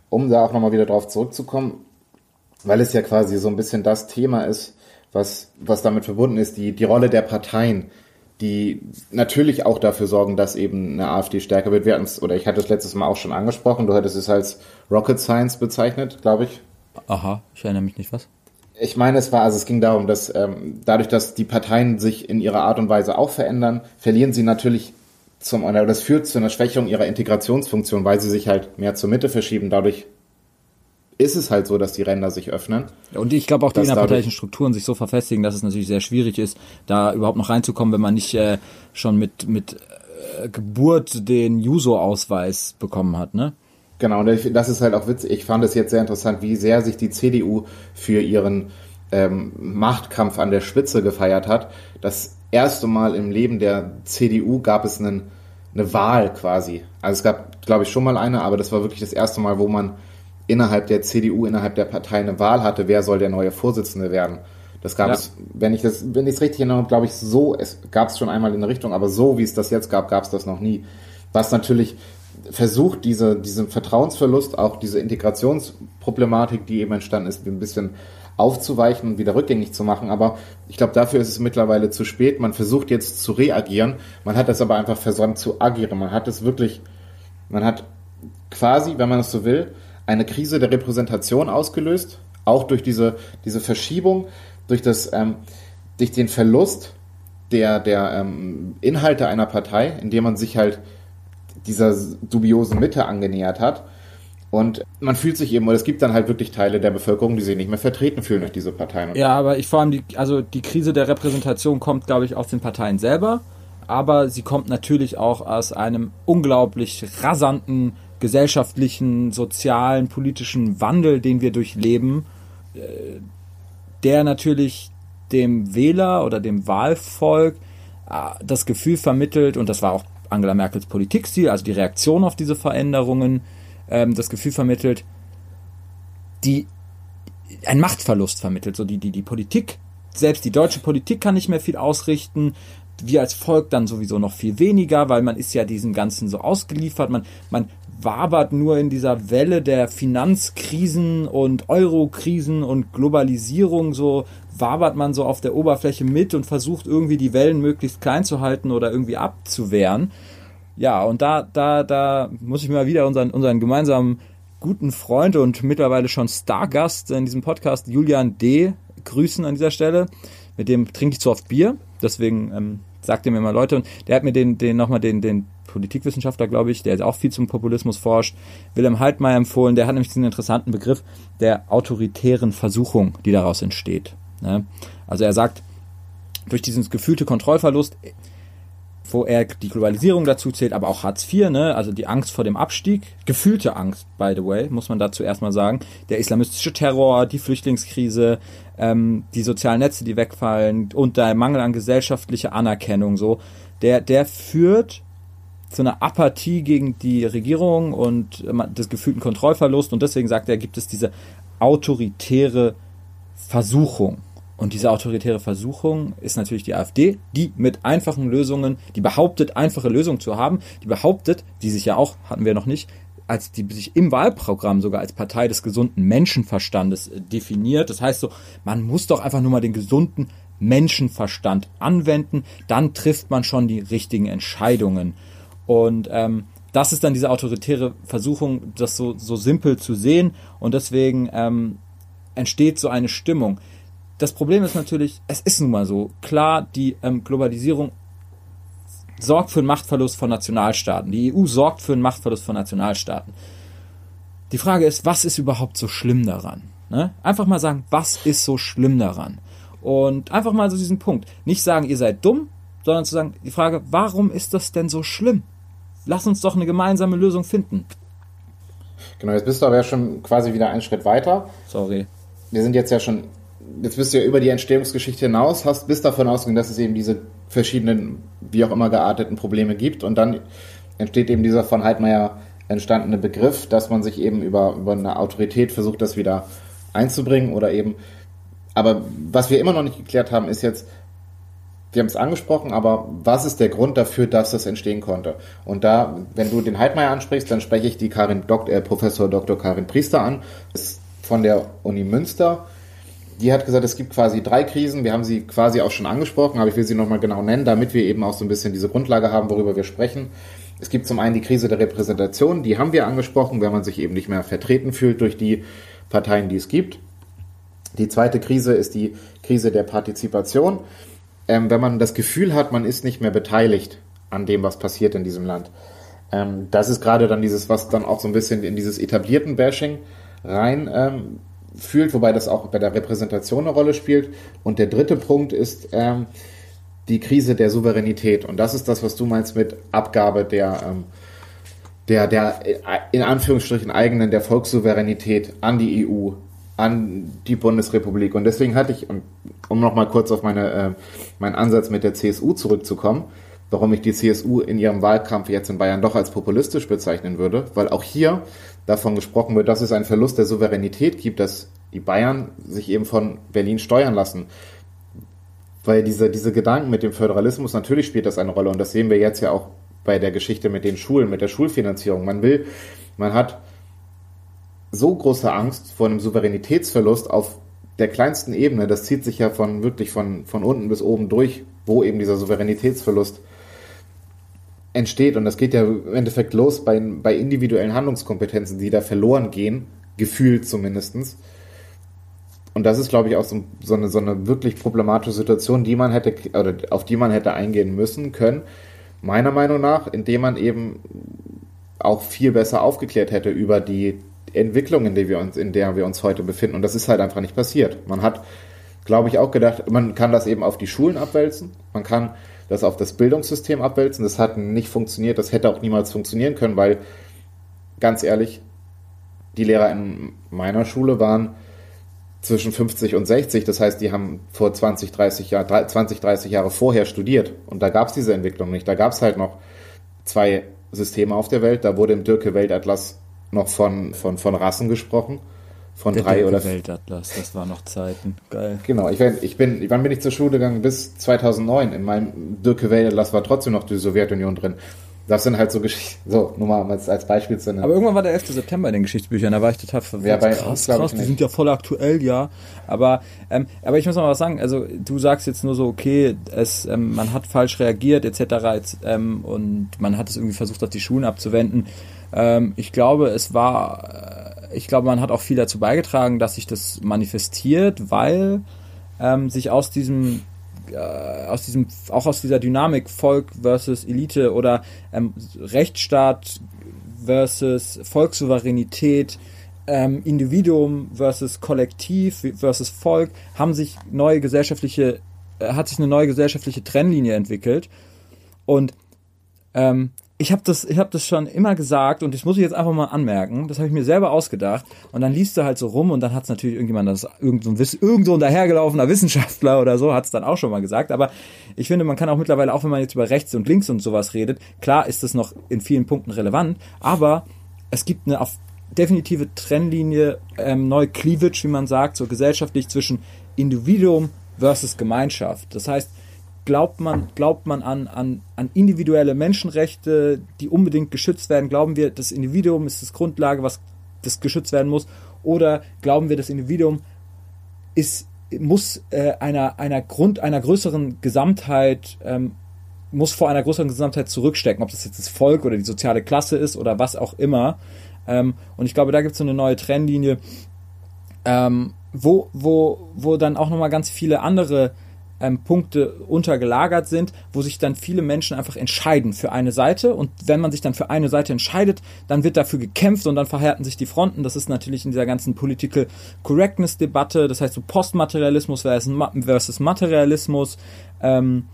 Um da auch nochmal wieder drauf zurückzukommen, weil es ja quasi so ein bisschen das Thema ist, was, was damit verbunden ist, die, die Rolle der Parteien, die natürlich auch dafür sorgen, dass eben eine AfD stärker wird. Wir oder ich hatte es letztes Mal auch schon angesprochen, du hattest es als Rocket Science bezeichnet, glaube ich. Aha, ich erinnere mich nicht was. Ich meine, es war, also es ging darum, dass ähm, dadurch, dass die Parteien sich in ihrer Art und Weise auch verändern, verlieren sie natürlich zum, oder das führt zu einer Schwächung ihrer Integrationsfunktion, weil sie sich halt mehr zur Mitte verschieben. Dadurch ist es halt so, dass die Ränder sich öffnen. Und ich glaube auch die innerparteilichen Strukturen sich so verfestigen, dass es natürlich sehr schwierig ist, da überhaupt noch reinzukommen, wenn man nicht äh, schon mit, mit äh, Geburt den Juso-Ausweis bekommen hat, ne? Genau, und das ist halt auch witzig. Ich fand es jetzt sehr interessant, wie sehr sich die CDU für ihren ähm, Machtkampf an der Spitze gefeiert hat. Das erste Mal im Leben der CDU gab es einen, eine Wahl quasi. Also es gab, glaube ich, schon mal eine, aber das war wirklich das erste Mal, wo man innerhalb der CDU, innerhalb der Partei eine Wahl hatte, wer soll der neue Vorsitzende werden. Das gab ja. es, wenn ich das, wenn ich es richtig erinnere, glaube ich, so, es gab es schon einmal in der Richtung, aber so wie es das jetzt gab, gab es das noch nie. Was natürlich versucht, diese, diesen Vertrauensverlust, auch diese Integrationsproblematik, die eben entstanden ist, ein bisschen aufzuweichen und wieder rückgängig zu machen. Aber ich glaube, dafür ist es mittlerweile zu spät. Man versucht jetzt zu reagieren. Man hat das aber einfach versäumt zu agieren. Man hat es wirklich, man hat quasi, wenn man es so will, eine Krise der Repräsentation ausgelöst. Auch durch diese, diese Verschiebung, durch das, ähm, durch den Verlust der, der ähm, Inhalte einer Partei, indem man sich halt dieser dubiosen Mitte angenähert hat. Und man fühlt sich eben, oder es gibt dann halt wirklich Teile der Bevölkerung, die sich nicht mehr vertreten fühlen durch diese Parteien. Ja, aber ich vor allem, die, also die Krise der Repräsentation kommt, glaube ich, aus den Parteien selber, aber sie kommt natürlich auch aus einem unglaublich rasanten gesellschaftlichen, sozialen, politischen Wandel, den wir durchleben, äh, der natürlich dem Wähler oder dem Wahlvolk äh, das Gefühl vermittelt, und das war auch Angela Merkels Politikstil, also die Reaktion auf diese Veränderungen, ähm, das Gefühl vermittelt, die ein Machtverlust vermittelt. So die, die, die Politik, selbst die deutsche Politik kann nicht mehr viel ausrichten. Wir als Volk dann sowieso noch viel weniger, weil man ist ja diesem Ganzen so ausgeliefert. Man, man wabert nur in dieser Welle der Finanzkrisen und Eurokrisen und Globalisierung so wabert man so auf der Oberfläche mit und versucht irgendwie die Wellen möglichst klein zu halten oder irgendwie abzuwehren. Ja, und da, da, da muss ich mal wieder unseren, unseren gemeinsamen guten Freund und mittlerweile schon Stargast in diesem Podcast, Julian D., grüßen an dieser Stelle. Mit dem trinke ich zu oft Bier, deswegen ähm, sagt er mir mal Leute, und der hat mir den, den nochmal den, den Politikwissenschaftler, glaube ich, der auch viel zum Populismus forscht, Wilhelm Haltmeier empfohlen, der hat nämlich diesen interessanten Begriff der autoritären Versuchung, die daraus entsteht. Ne? Also er sagt, durch diesen gefühlte Kontrollverlust, wo er die Globalisierung dazu zählt, aber auch Hartz IV, ne? also die Angst vor dem Abstieg, gefühlte Angst, by the way, muss man dazu erstmal sagen, der islamistische Terror, die Flüchtlingskrise, ähm, die sozialen Netze, die wegfallen und der Mangel an gesellschaftlicher Anerkennung, so, der, der führt zu einer Apathie gegen die Regierung und äh, des gefühlten Kontrollverlust und deswegen sagt er, gibt es diese autoritäre Versuchung. Und diese autoritäre Versuchung ist natürlich die AfD, die mit einfachen Lösungen, die behauptet, einfache Lösungen zu haben, die behauptet, die sich ja auch, hatten wir noch nicht, als die sich im Wahlprogramm sogar als Partei des gesunden Menschenverstandes äh, definiert. Das heißt so, man muss doch einfach nur mal den gesunden Menschenverstand anwenden, dann trifft man schon die richtigen Entscheidungen. Und ähm, das ist dann diese autoritäre Versuchung, das so, so simpel zu sehen. Und deswegen ähm, entsteht so eine Stimmung. Das Problem ist natürlich, es ist nun mal so. Klar, die ähm, Globalisierung sorgt für einen Machtverlust von Nationalstaaten. Die EU sorgt für einen Machtverlust von Nationalstaaten. Die Frage ist, was ist überhaupt so schlimm daran? Ne? Einfach mal sagen, was ist so schlimm daran? Und einfach mal so diesen Punkt. Nicht sagen, ihr seid dumm, sondern zu sagen, die Frage, warum ist das denn so schlimm? Lass uns doch eine gemeinsame Lösung finden. Genau, jetzt bist du aber ja schon quasi wieder einen Schritt weiter. Sorry. Wir sind jetzt ja schon, jetzt bist du ja über die Entstehungsgeschichte hinaus, hast, bist davon ausgegangen, dass es eben diese verschiedenen, wie auch immer gearteten Probleme gibt. Und dann entsteht eben dieser von Heidmeier entstandene Begriff, dass man sich eben über, über eine Autorität versucht, das wieder einzubringen oder eben. Aber was wir immer noch nicht geklärt haben, ist jetzt, wir haben es angesprochen, aber was ist der Grund dafür, dass das entstehen konnte? Und da, wenn du den Heidmeier ansprichst, dann spreche ich die Karin Dok äh, Professor Dr. Karin Priester an, ist von der Uni Münster. Die hat gesagt, es gibt quasi drei Krisen. Wir haben sie quasi auch schon angesprochen, aber ich will sie nochmal genau nennen, damit wir eben auch so ein bisschen diese Grundlage haben, worüber wir sprechen. Es gibt zum einen die Krise der Repräsentation, die haben wir angesprochen, wenn man sich eben nicht mehr vertreten fühlt durch die Parteien, die es gibt. Die zweite Krise ist die Krise der Partizipation ähm, wenn man das Gefühl hat, man ist nicht mehr beteiligt an dem, was passiert in diesem Land. Ähm, das ist gerade dann dieses, was dann auch so ein bisschen in dieses etablierten Bashing rein ähm, fühlt, wobei das auch bei der Repräsentation eine Rolle spielt. Und der dritte Punkt ist ähm, die Krise der Souveränität. Und das ist das, was du meinst mit Abgabe der, ähm, der, der in Anführungsstrichen eigenen, der Volkssouveränität an die EU, an die Bundesrepublik. Und deswegen hatte ich, um nochmal kurz auf meine, äh, meinen Ansatz mit der CSU zurückzukommen, warum ich die CSU in ihrem Wahlkampf jetzt in Bayern doch als populistisch bezeichnen würde, weil auch hier davon gesprochen wird, dass es einen Verlust der Souveränität gibt, dass die Bayern sich eben von Berlin steuern lassen. Weil diese, diese Gedanken mit dem Föderalismus, natürlich spielt das eine Rolle und das sehen wir jetzt ja auch bei der Geschichte mit den Schulen, mit der Schulfinanzierung. Man will, man hat so große Angst vor einem Souveränitätsverlust auf der kleinsten Ebene, das zieht sich ja von wirklich von, von unten bis oben durch, wo eben dieser Souveränitätsverlust entsteht. Und das geht ja im Endeffekt los bei, bei individuellen Handlungskompetenzen, die da verloren gehen, gefühlt zumindestens. Und das ist, glaube ich, auch so, so, eine, so eine wirklich problematische Situation, die man hätte, oder auf die man hätte eingehen müssen können. Meiner Meinung nach, indem man eben auch viel besser aufgeklärt hätte über die Entwicklung, in der wir uns, in der wir uns heute befinden. Und das ist halt einfach nicht passiert. Man hat, glaube ich, auch gedacht, man kann das eben auf die Schulen abwälzen. Man kann das auf das Bildungssystem abwälzen. Das hat nicht funktioniert. Das hätte auch niemals funktionieren können, weil, ganz ehrlich, die Lehrer in meiner Schule waren zwischen 50 und 60. Das heißt, die haben vor 20, 30 Jahre, 20, 30 Jahre vorher studiert. Und da gab es diese Entwicklung nicht. Da gab es halt noch zwei Systeme auf der Welt. Da wurde im Dirke Weltatlas noch von, von, von Rassen gesprochen. Von der drei oder Weltatlas, das war noch Zeiten. Geil. Genau, ich, ich bin, wann bin ich zur Schule gegangen? Bis 2009. In meinem Dirke Weltatlas war trotzdem noch die Sowjetunion drin. Das sind halt so Geschichten, so, nur mal als, als Beispiel zu nennen. Aber irgendwann war der 11. September in den Geschichtsbüchern, da war ich total verwirrt. Ja, bei krass, krass, die sind ja voll aktuell, ja. Aber, ähm, aber ich muss noch mal was sagen, also du sagst jetzt nur so, okay, es, ähm, man hat falsch reagiert, etc. Ähm, und man hat es irgendwie versucht, auf die Schulen abzuwenden. Ähm, ich glaube, es war, äh, ich glaube, man hat auch viel dazu beigetragen, dass sich das manifestiert, weil ähm, sich aus diesem äh, aus diesem, auch aus dieser Dynamik Volk versus Elite oder ähm, Rechtsstaat versus Volkssouveränität, ähm, Individuum versus Kollektiv versus Volk, haben sich neue gesellschaftliche, äh, hat sich eine neue gesellschaftliche Trennlinie entwickelt. Und ähm, ich habe das, habe das schon immer gesagt und das muss ich jetzt einfach mal anmerken. Das habe ich mir selber ausgedacht. Und dann liest du halt so rum und dann hat es natürlich irgendjemand, das irgend so ein, irgend so ein dahergelaufener Wissenschaftler oder so, hat es dann auch schon mal gesagt. Aber ich finde, man kann auch mittlerweile, auch wenn man jetzt über rechts und links und sowas redet, klar ist das noch in vielen Punkten relevant, aber es gibt eine auf definitive Trennlinie, ähm, neue Cleavage, wie man sagt, so gesellschaftlich zwischen Individuum versus Gemeinschaft. Das heißt, Glaubt man, glaubt man an, an, an individuelle Menschenrechte, die unbedingt geschützt werden? Glauben wir, das Individuum ist das Grundlage, was das geschützt werden muss? Oder glauben wir, das Individuum ist, muss äh, einer, einer Grund, einer größeren Gesamtheit, ähm, muss vor einer größeren Gesamtheit zurückstecken, ob das jetzt das Volk oder die soziale Klasse ist oder was auch immer. Ähm, und ich glaube, da gibt es so eine neue Trennlinie, ähm, wo, wo, wo dann auch nochmal ganz viele andere ähm, Punkte untergelagert sind, wo sich dann viele Menschen einfach entscheiden für eine Seite. Und wenn man sich dann für eine Seite entscheidet, dann wird dafür gekämpft und dann verhärten sich die Fronten. Das ist natürlich in dieser ganzen Political Correctness-Debatte, das heißt so Postmaterialismus versus Materialismus. Ähm,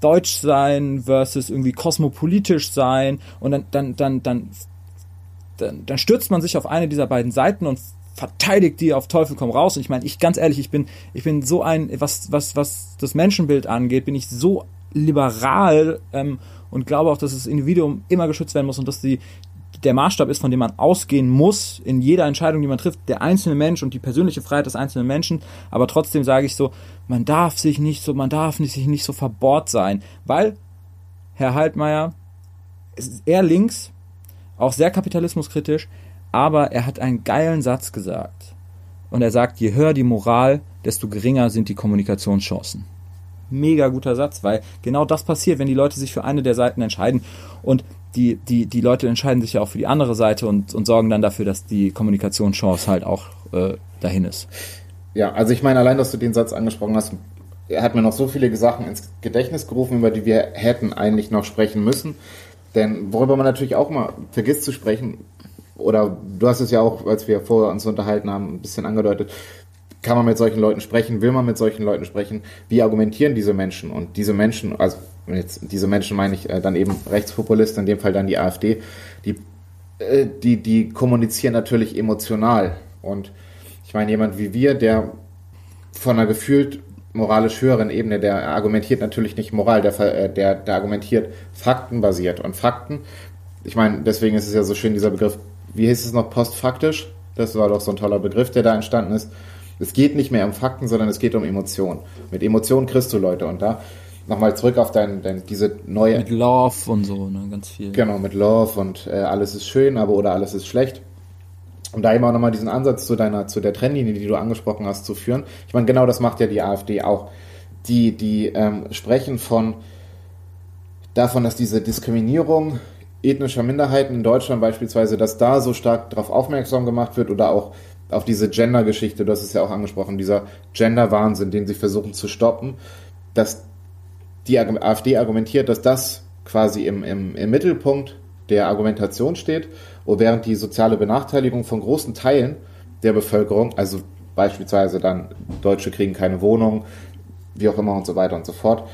Deutsch sein versus irgendwie kosmopolitisch sein und dann, dann, dann, dann, dann, dann stürzt man sich auf eine dieser beiden Seiten und verteidigt die auf Teufel komm raus. Und ich meine, ich ganz ehrlich, ich bin, ich bin so ein, was, was, was das Menschenbild angeht, bin ich so liberal ähm, und glaube auch, dass das Individuum immer geschützt werden muss und dass die, der Maßstab ist, von dem man ausgehen muss in jeder Entscheidung, die man trifft, der einzelne Mensch und die persönliche Freiheit des einzelnen Menschen. Aber trotzdem sage ich so, man darf sich nicht so, man darf nicht, sich nicht so verbohrt sein, weil Herr Haltmeier eher links, auch sehr kapitalismuskritisch, aber er hat einen geilen Satz gesagt. Und er sagt, je höher die Moral, desto geringer sind die Kommunikationschancen. Mega guter Satz, weil genau das passiert, wenn die Leute sich für eine der Seiten entscheiden. Und die, die, die Leute entscheiden sich ja auch für die andere Seite und, und sorgen dann dafür, dass die Kommunikationschance halt auch äh, dahin ist. Ja, also ich meine, allein, dass du den Satz angesprochen hast, er hat mir noch so viele Sachen ins Gedächtnis gerufen, über die wir hätten eigentlich noch sprechen müssen. Denn worüber man natürlich auch mal vergisst zu sprechen, oder du hast es ja auch, als wir vorher uns unterhalten haben, ein bisschen angedeutet, kann man mit solchen Leuten sprechen, will man mit solchen Leuten sprechen, wie argumentieren diese Menschen? Und diese Menschen, also jetzt diese Menschen meine ich äh, dann eben Rechtspopulisten, in dem Fall dann die AfD, die, äh, die, die kommunizieren natürlich emotional. Und ich meine, jemand wie wir, der von einer gefühlt moralisch höheren Ebene, der argumentiert natürlich nicht Moral, der, äh, der, der argumentiert faktenbasiert. Und Fakten, ich meine, deswegen ist es ja so schön, dieser Begriff, wie hieß es noch, postfaktisch? Das war doch so ein toller Begriff, der da entstanden ist. Es geht nicht mehr um Fakten, sondern es geht um Emotionen. Mit Emotionen kriegst du Leute. Und da nochmal zurück auf dein, dein, diese neue. Mit Love und so, ne, ganz viel. Genau, mit Love und äh, alles ist schön, aber oder alles ist schlecht. Um da immer nochmal diesen Ansatz zu deiner, zu der Trennlinie, die du angesprochen hast, zu führen. Ich meine, genau das macht ja die AfD auch. Die, die ähm, sprechen von davon, dass diese Diskriminierung ethnischer Minderheiten in Deutschland beispielsweise, dass da so stark darauf aufmerksam gemacht wird oder auch auf diese Gender-Geschichte, hast es ja auch angesprochen, dieser Gender-Wahnsinn, den sie versuchen zu stoppen, dass die AfD argumentiert, dass das quasi im, im, im Mittelpunkt der Argumentation steht, während die soziale Benachteiligung von großen Teilen der Bevölkerung, also beispielsweise dann Deutsche kriegen keine Wohnung, wie auch immer und so weiter und so fort,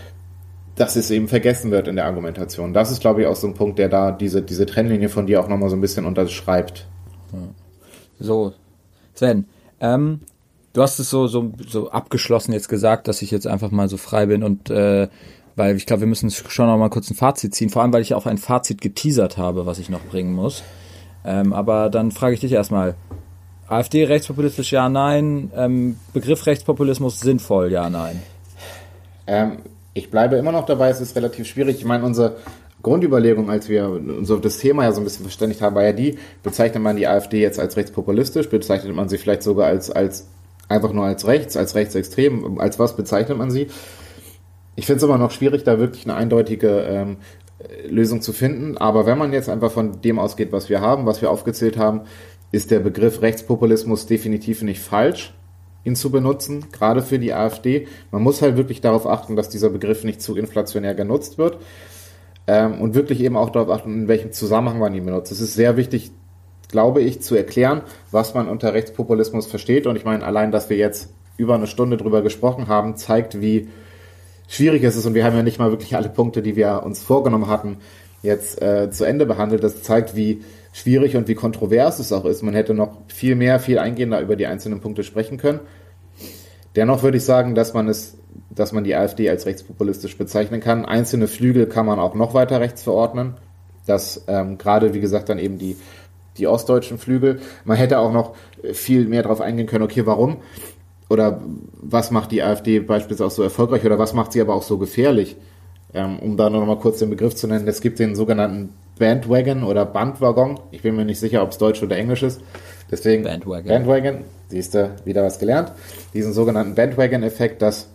dass es eben vergessen wird in der Argumentation. Das ist, glaube ich, auch so ein Punkt, der da diese, diese Trennlinie von dir auch nochmal so ein bisschen unterschreibt. So, Sven, ähm, du hast es so, so, so abgeschlossen jetzt gesagt, dass ich jetzt einfach mal so frei bin und äh, weil ich glaube, wir müssen schon noch mal kurz ein Fazit ziehen, vor allem weil ich auch ein Fazit geteasert habe, was ich noch bringen muss. Ähm, aber dann frage ich dich erstmal, AfD rechtspopulistisch ja, nein, ähm, Begriff Rechtspopulismus sinnvoll, ja, nein. Ähm, ich bleibe immer noch dabei, es ist relativ schwierig. Ich meine, unsere Grundüberlegung, als wir auf das Thema ja so ein bisschen verständigt haben, war ja die, bezeichnet man die AfD jetzt als rechtspopulistisch, bezeichnet man sie vielleicht sogar als, als einfach nur als rechts, als rechtsextrem, als was bezeichnet man sie? Ich finde es immer noch schwierig, da wirklich eine eindeutige ähm, Lösung zu finden, aber wenn man jetzt einfach von dem ausgeht, was wir haben, was wir aufgezählt haben, ist der Begriff Rechtspopulismus definitiv nicht falsch, ihn zu benutzen, gerade für die AfD. Man muss halt wirklich darauf achten, dass dieser Begriff nicht zu inflationär genutzt wird ähm, und wirklich eben auch darauf achten, in welchem Zusammenhang man ihn benutzt. Es ist sehr wichtig, glaube ich, zu erklären, was man unter Rechtspopulismus versteht. Und ich meine, allein, dass wir jetzt über eine Stunde drüber gesprochen haben, zeigt, wie schwierig es ist. Und wir haben ja nicht mal wirklich alle Punkte, die wir uns vorgenommen hatten, jetzt äh, zu Ende behandelt. Das zeigt, wie schwierig und wie kontrovers es auch ist. Man hätte noch viel mehr, viel eingehender über die einzelnen Punkte sprechen können. Dennoch würde ich sagen, dass man es dass man die AfD als rechtspopulistisch bezeichnen kann. Einzelne Flügel kann man auch noch weiter rechts verordnen. Das ähm, gerade, wie gesagt, dann eben die, die ostdeutschen Flügel. Man hätte auch noch viel mehr darauf eingehen können, okay, warum? Oder was macht die AfD beispielsweise auch so erfolgreich oder was macht sie aber auch so gefährlich? Ähm, um da noch mal kurz den Begriff zu nennen, es gibt den sogenannten Bandwagon oder Bandwaggon. Ich bin mir nicht sicher, ob es Deutsch oder Englisch ist. Deswegen Bandwagon. Bandwagon, siehst du, wieder was gelernt. Diesen sogenannten Bandwagon-Effekt, dass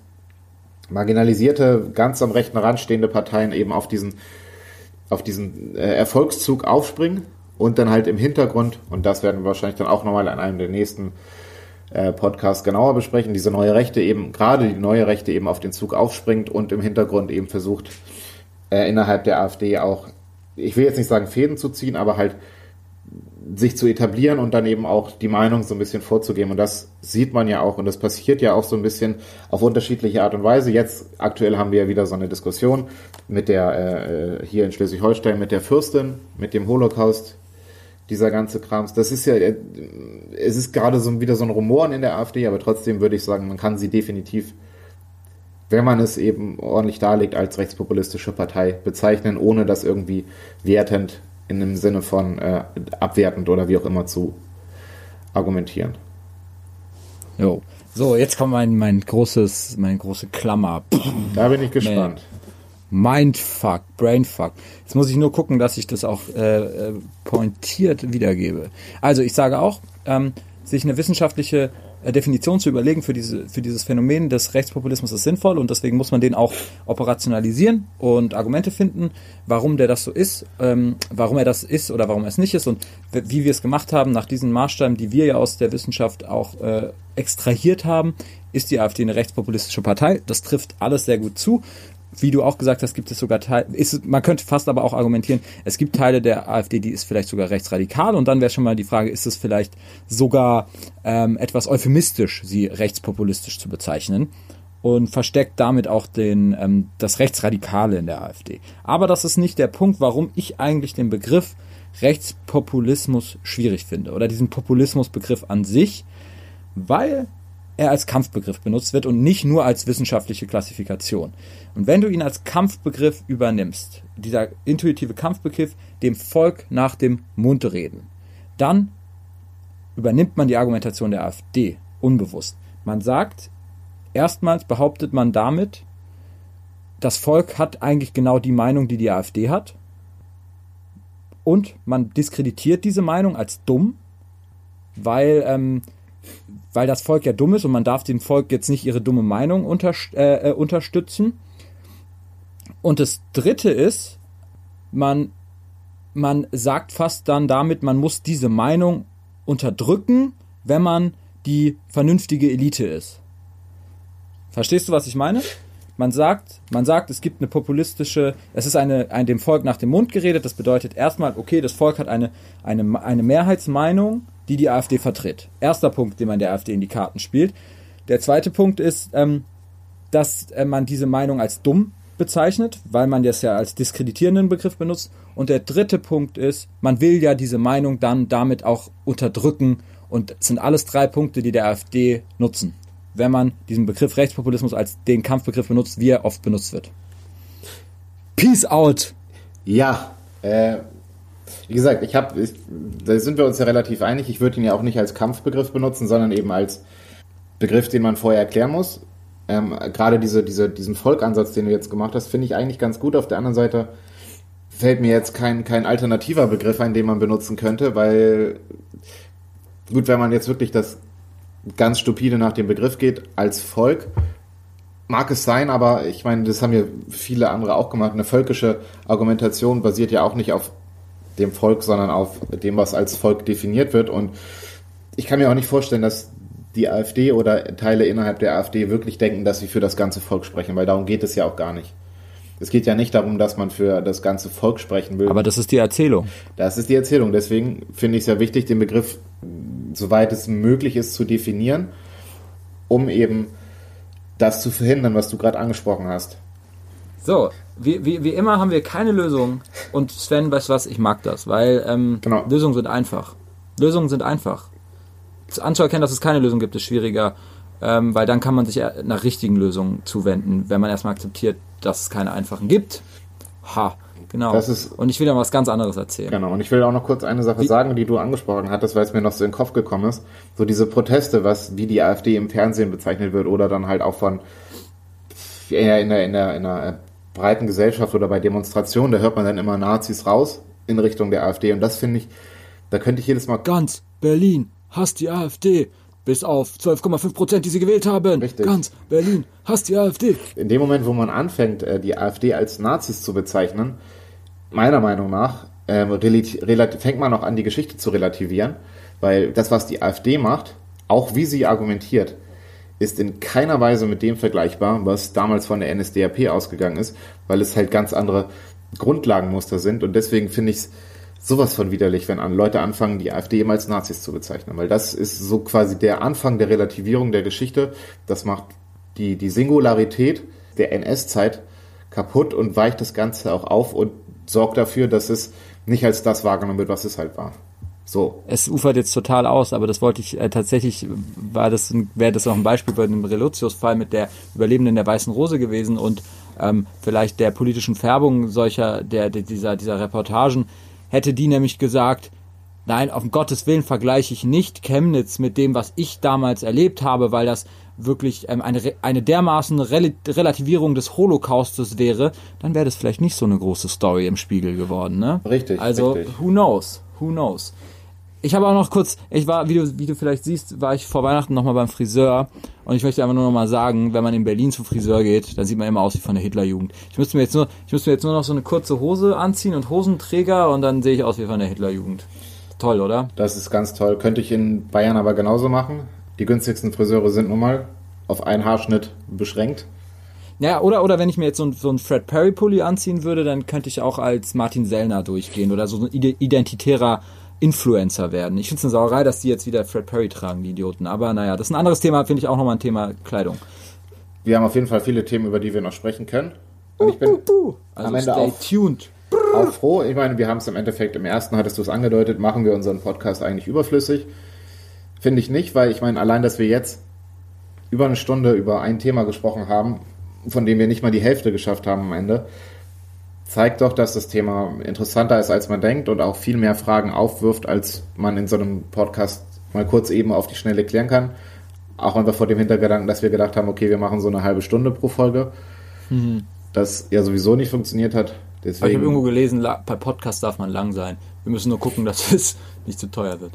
marginalisierte, ganz am rechten Rand stehende Parteien eben auf diesen, auf diesen äh, Erfolgszug aufspringen und dann halt im Hintergrund, und das werden wir wahrscheinlich dann auch nochmal an einem der nächsten äh, Podcasts genauer besprechen, diese neue Rechte eben, gerade die neue Rechte eben auf den Zug aufspringt und im Hintergrund eben versucht, äh, innerhalb der AfD auch, ich will jetzt nicht sagen Fäden zu ziehen, aber halt sich zu etablieren und dann eben auch die Meinung so ein bisschen vorzugeben. Und das sieht man ja auch und das passiert ja auch so ein bisschen auf unterschiedliche Art und Weise. Jetzt aktuell haben wir ja wieder so eine Diskussion mit der äh, hier in Schleswig-Holstein mit der Fürstin, mit dem Holocaust, dieser ganze Krams. Das ist ja, äh, es ist gerade so wieder so ein Rumoren in der AfD, aber trotzdem würde ich sagen, man kann sie definitiv wenn man es eben ordentlich darlegt, als rechtspopulistische Partei bezeichnen, ohne das irgendwie wertend in dem Sinne von äh, abwertend oder wie auch immer zu argumentieren. Jo. So, jetzt kommt mein, mein großes, mein große Klammer. Da bin ich gespannt. Mindfuck, Brainfuck. Jetzt muss ich nur gucken, dass ich das auch äh, äh, pointiert wiedergebe. Also ich sage auch, ähm, sich eine wissenschaftliche Definition zu überlegen für, diese, für dieses Phänomen des Rechtspopulismus ist sinnvoll und deswegen muss man den auch operationalisieren und Argumente finden, warum der das so ist, ähm, warum er das ist oder warum er es nicht ist und wie wir es gemacht haben nach diesen Maßstäben, die wir ja aus der Wissenschaft auch äh, extrahiert haben, ist die AfD eine rechtspopulistische Partei. Das trifft alles sehr gut zu wie du auch gesagt hast, gibt es sogar Teile, ist, man könnte fast aber auch argumentieren, es gibt Teile der AfD, die ist vielleicht sogar rechtsradikal. Und dann wäre schon mal die Frage, ist es vielleicht sogar ähm, etwas euphemistisch, sie rechtspopulistisch zu bezeichnen? Und versteckt damit auch den, ähm, das Rechtsradikale in der AfD. Aber das ist nicht der Punkt, warum ich eigentlich den Begriff Rechtspopulismus schwierig finde oder diesen Populismusbegriff an sich, weil er als Kampfbegriff benutzt wird und nicht nur als wissenschaftliche Klassifikation. Und wenn du ihn als Kampfbegriff übernimmst, dieser intuitive Kampfbegriff, dem Volk nach dem Mund reden, dann übernimmt man die Argumentation der AfD unbewusst. Man sagt, erstmals behauptet man damit, das Volk hat eigentlich genau die Meinung, die die AfD hat. Und man diskreditiert diese Meinung als dumm, weil ähm, weil das Volk ja dumm ist und man darf dem Volk jetzt nicht ihre dumme Meinung unter, äh, äh, unterstützen. Und das Dritte ist, man, man sagt fast dann damit, man muss diese Meinung unterdrücken, wenn man die vernünftige Elite ist. Verstehst du, was ich meine? Man sagt, man sagt, es gibt eine populistische, es ist eine, ein dem Volk nach dem Mund geredet. Das bedeutet erstmal, okay, das Volk hat eine, eine, eine Mehrheitsmeinung die die AfD vertritt. Erster Punkt, den man der AfD in die Karten spielt. Der zweite Punkt ist, ähm, dass äh, man diese Meinung als dumm bezeichnet, weil man das ja als diskreditierenden Begriff benutzt. Und der dritte Punkt ist, man will ja diese Meinung dann damit auch unterdrücken. Und es sind alles drei Punkte, die der AfD nutzen, wenn man diesen Begriff Rechtspopulismus als den Kampfbegriff benutzt, wie er oft benutzt wird. Peace out! Ja, äh, wie gesagt, ich habe, da sind wir uns ja relativ einig. Ich würde ihn ja auch nicht als Kampfbegriff benutzen, sondern eben als Begriff, den man vorher erklären muss. Ähm, Gerade diese, diese, diesen Volkansatz, den du jetzt gemacht hast, finde ich eigentlich ganz gut. Auf der anderen Seite fällt mir jetzt kein, kein alternativer Begriff ein, den man benutzen könnte, weil gut, wenn man jetzt wirklich das ganz stupide nach dem Begriff geht, als Volk, mag es sein, aber ich meine, das haben ja viele andere auch gemacht. Eine völkische Argumentation basiert ja auch nicht auf dem Volk, sondern auf dem, was als Volk definiert wird. Und ich kann mir auch nicht vorstellen, dass die AfD oder Teile innerhalb der AfD wirklich denken, dass sie für das ganze Volk sprechen, weil darum geht es ja auch gar nicht. Es geht ja nicht darum, dass man für das ganze Volk sprechen will. Aber das ist die Erzählung. Das ist die Erzählung. Deswegen finde ich es ja wichtig, den Begriff, soweit es möglich ist, zu definieren, um eben das zu verhindern, was du gerade angesprochen hast. So, wie, wie, wie immer haben wir keine Lösung. Und Sven, weißt du was, ich mag das, weil ähm, genau. Lösungen sind einfach. Lösungen sind einfach. Anzuerkennen, dass es keine Lösung gibt, ist schwieriger, ähm, weil dann kann man sich nach richtigen Lösungen zuwenden, wenn man erstmal akzeptiert, dass es keine einfachen gibt. Ha, genau. Ist, und ich will dann was ganz anderes erzählen. Genau, und ich will auch noch kurz eine Sache wie? sagen, die du angesprochen hattest, weil es mir noch so in den Kopf gekommen ist. So diese Proteste, was wie die AfD im Fernsehen bezeichnet wird oder dann halt auch von eher in der, in der, in der breiten Gesellschaft oder bei Demonstrationen, da hört man dann immer Nazis raus in Richtung der AfD. Und das finde ich, da könnte ich jedes Mal. Ganz Berlin hasst die AfD. Bis auf 12,5 Prozent, die sie gewählt haben. Richtig. Ganz Berlin hasst die AfD. In dem Moment, wo man anfängt, äh, die AfD als Nazis zu bezeichnen, meiner Meinung nach, ähm, fängt man auch an, die Geschichte zu relativieren. Weil das, was die AfD macht, auch wie sie argumentiert, ist in keiner Weise mit dem vergleichbar, was damals von der NSDAP ausgegangen ist, weil es halt ganz andere Grundlagenmuster sind und deswegen finde ich es sowas von widerlich, wenn Leute anfangen, die AfD eben als Nazis zu bezeichnen, weil das ist so quasi der Anfang der Relativierung der Geschichte. Das macht die, die Singularität der NS-Zeit kaputt und weicht das Ganze auch auf und sorgt dafür, dass es nicht als das wahrgenommen wird, was es halt war. So. Es ufert jetzt total aus, aber das wollte ich äh, tatsächlich, war das, wäre das auch ein Beispiel bei dem Relotius-Fall mit der Überlebenden der Weißen Rose gewesen und ähm, vielleicht der politischen Färbung solcher, der, dieser, dieser Reportagen, hätte die nämlich gesagt, nein, auf Gottes Willen vergleiche ich nicht Chemnitz mit dem, was ich damals erlebt habe, weil das wirklich ähm, eine, eine dermaßen Rel Relativierung des Holocaustes wäre, dann wäre das vielleicht nicht so eine große Story im Spiegel geworden. Ne? Richtig. Also, richtig. who knows? Who knows? Ich habe auch noch kurz, ich war, wie du, wie du vielleicht siehst, war ich vor Weihnachten nochmal beim Friseur und ich möchte einfach nur nochmal sagen, wenn man in Berlin zum Friseur geht, dann sieht man immer aus wie von der Hitlerjugend. Ich müsste mir jetzt nur, ich müsste mir jetzt nur noch so eine kurze Hose anziehen und Hosenträger und dann sehe ich aus wie von der Hitlerjugend. Toll, oder? Das ist ganz toll. Könnte ich in Bayern aber genauso machen. Die günstigsten Friseure sind nun mal auf einen Haarschnitt beschränkt. Ja, oder, oder wenn ich mir jetzt so ein, so Fred Perry Pulli anziehen würde, dann könnte ich auch als Martin Sellner durchgehen oder so ein identitärer Influencer werden. Ich finde es eine Sauerei, dass die jetzt wieder Fred Perry tragen, die Idioten. Aber naja, das ist ein anderes Thema, finde ich auch nochmal ein Thema Kleidung. Wir haben auf jeden Fall viele Themen, über die wir noch sprechen können. Und ich bin uh, uh, uh. Also am Ende stay auch, tuned. auch froh. Ich meine, wir haben es im Endeffekt, im ersten hattest du es angedeutet, machen wir unseren Podcast eigentlich überflüssig. Finde ich nicht, weil ich meine, allein, dass wir jetzt über eine Stunde über ein Thema gesprochen haben, von dem wir nicht mal die Hälfte geschafft haben am Ende, zeigt doch, dass das Thema interessanter ist, als man denkt und auch viel mehr Fragen aufwirft, als man in so einem Podcast mal kurz eben auf die Schnelle klären kann. Auch einfach vor dem Hintergedanken, dass wir gedacht haben, okay, wir machen so eine halbe Stunde pro Folge. Mhm. Das ja sowieso nicht funktioniert hat. Deswegen, Aber ich habe irgendwo gelesen, bei Podcast darf man lang sein. Wir müssen nur gucken, dass es nicht zu teuer wird.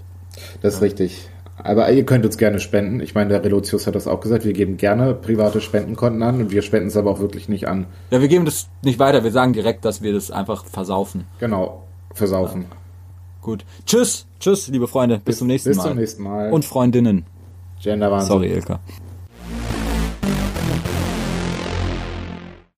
Das ist ja. richtig. Aber ihr könnt uns gerne spenden. Ich meine, der Relotius hat das auch gesagt. Wir geben gerne private Spendenkonten an und wir spenden es aber auch wirklich nicht an. Ja, wir geben das nicht weiter. Wir sagen direkt, dass wir das einfach versaufen. Genau, versaufen. Ja. Gut. Tschüss, tschüss, liebe Freunde. Bis, bis zum nächsten bis Mal. Bis zum nächsten Mal. Und Freundinnen. Gender Wahnsinn. Sorry, Ilka.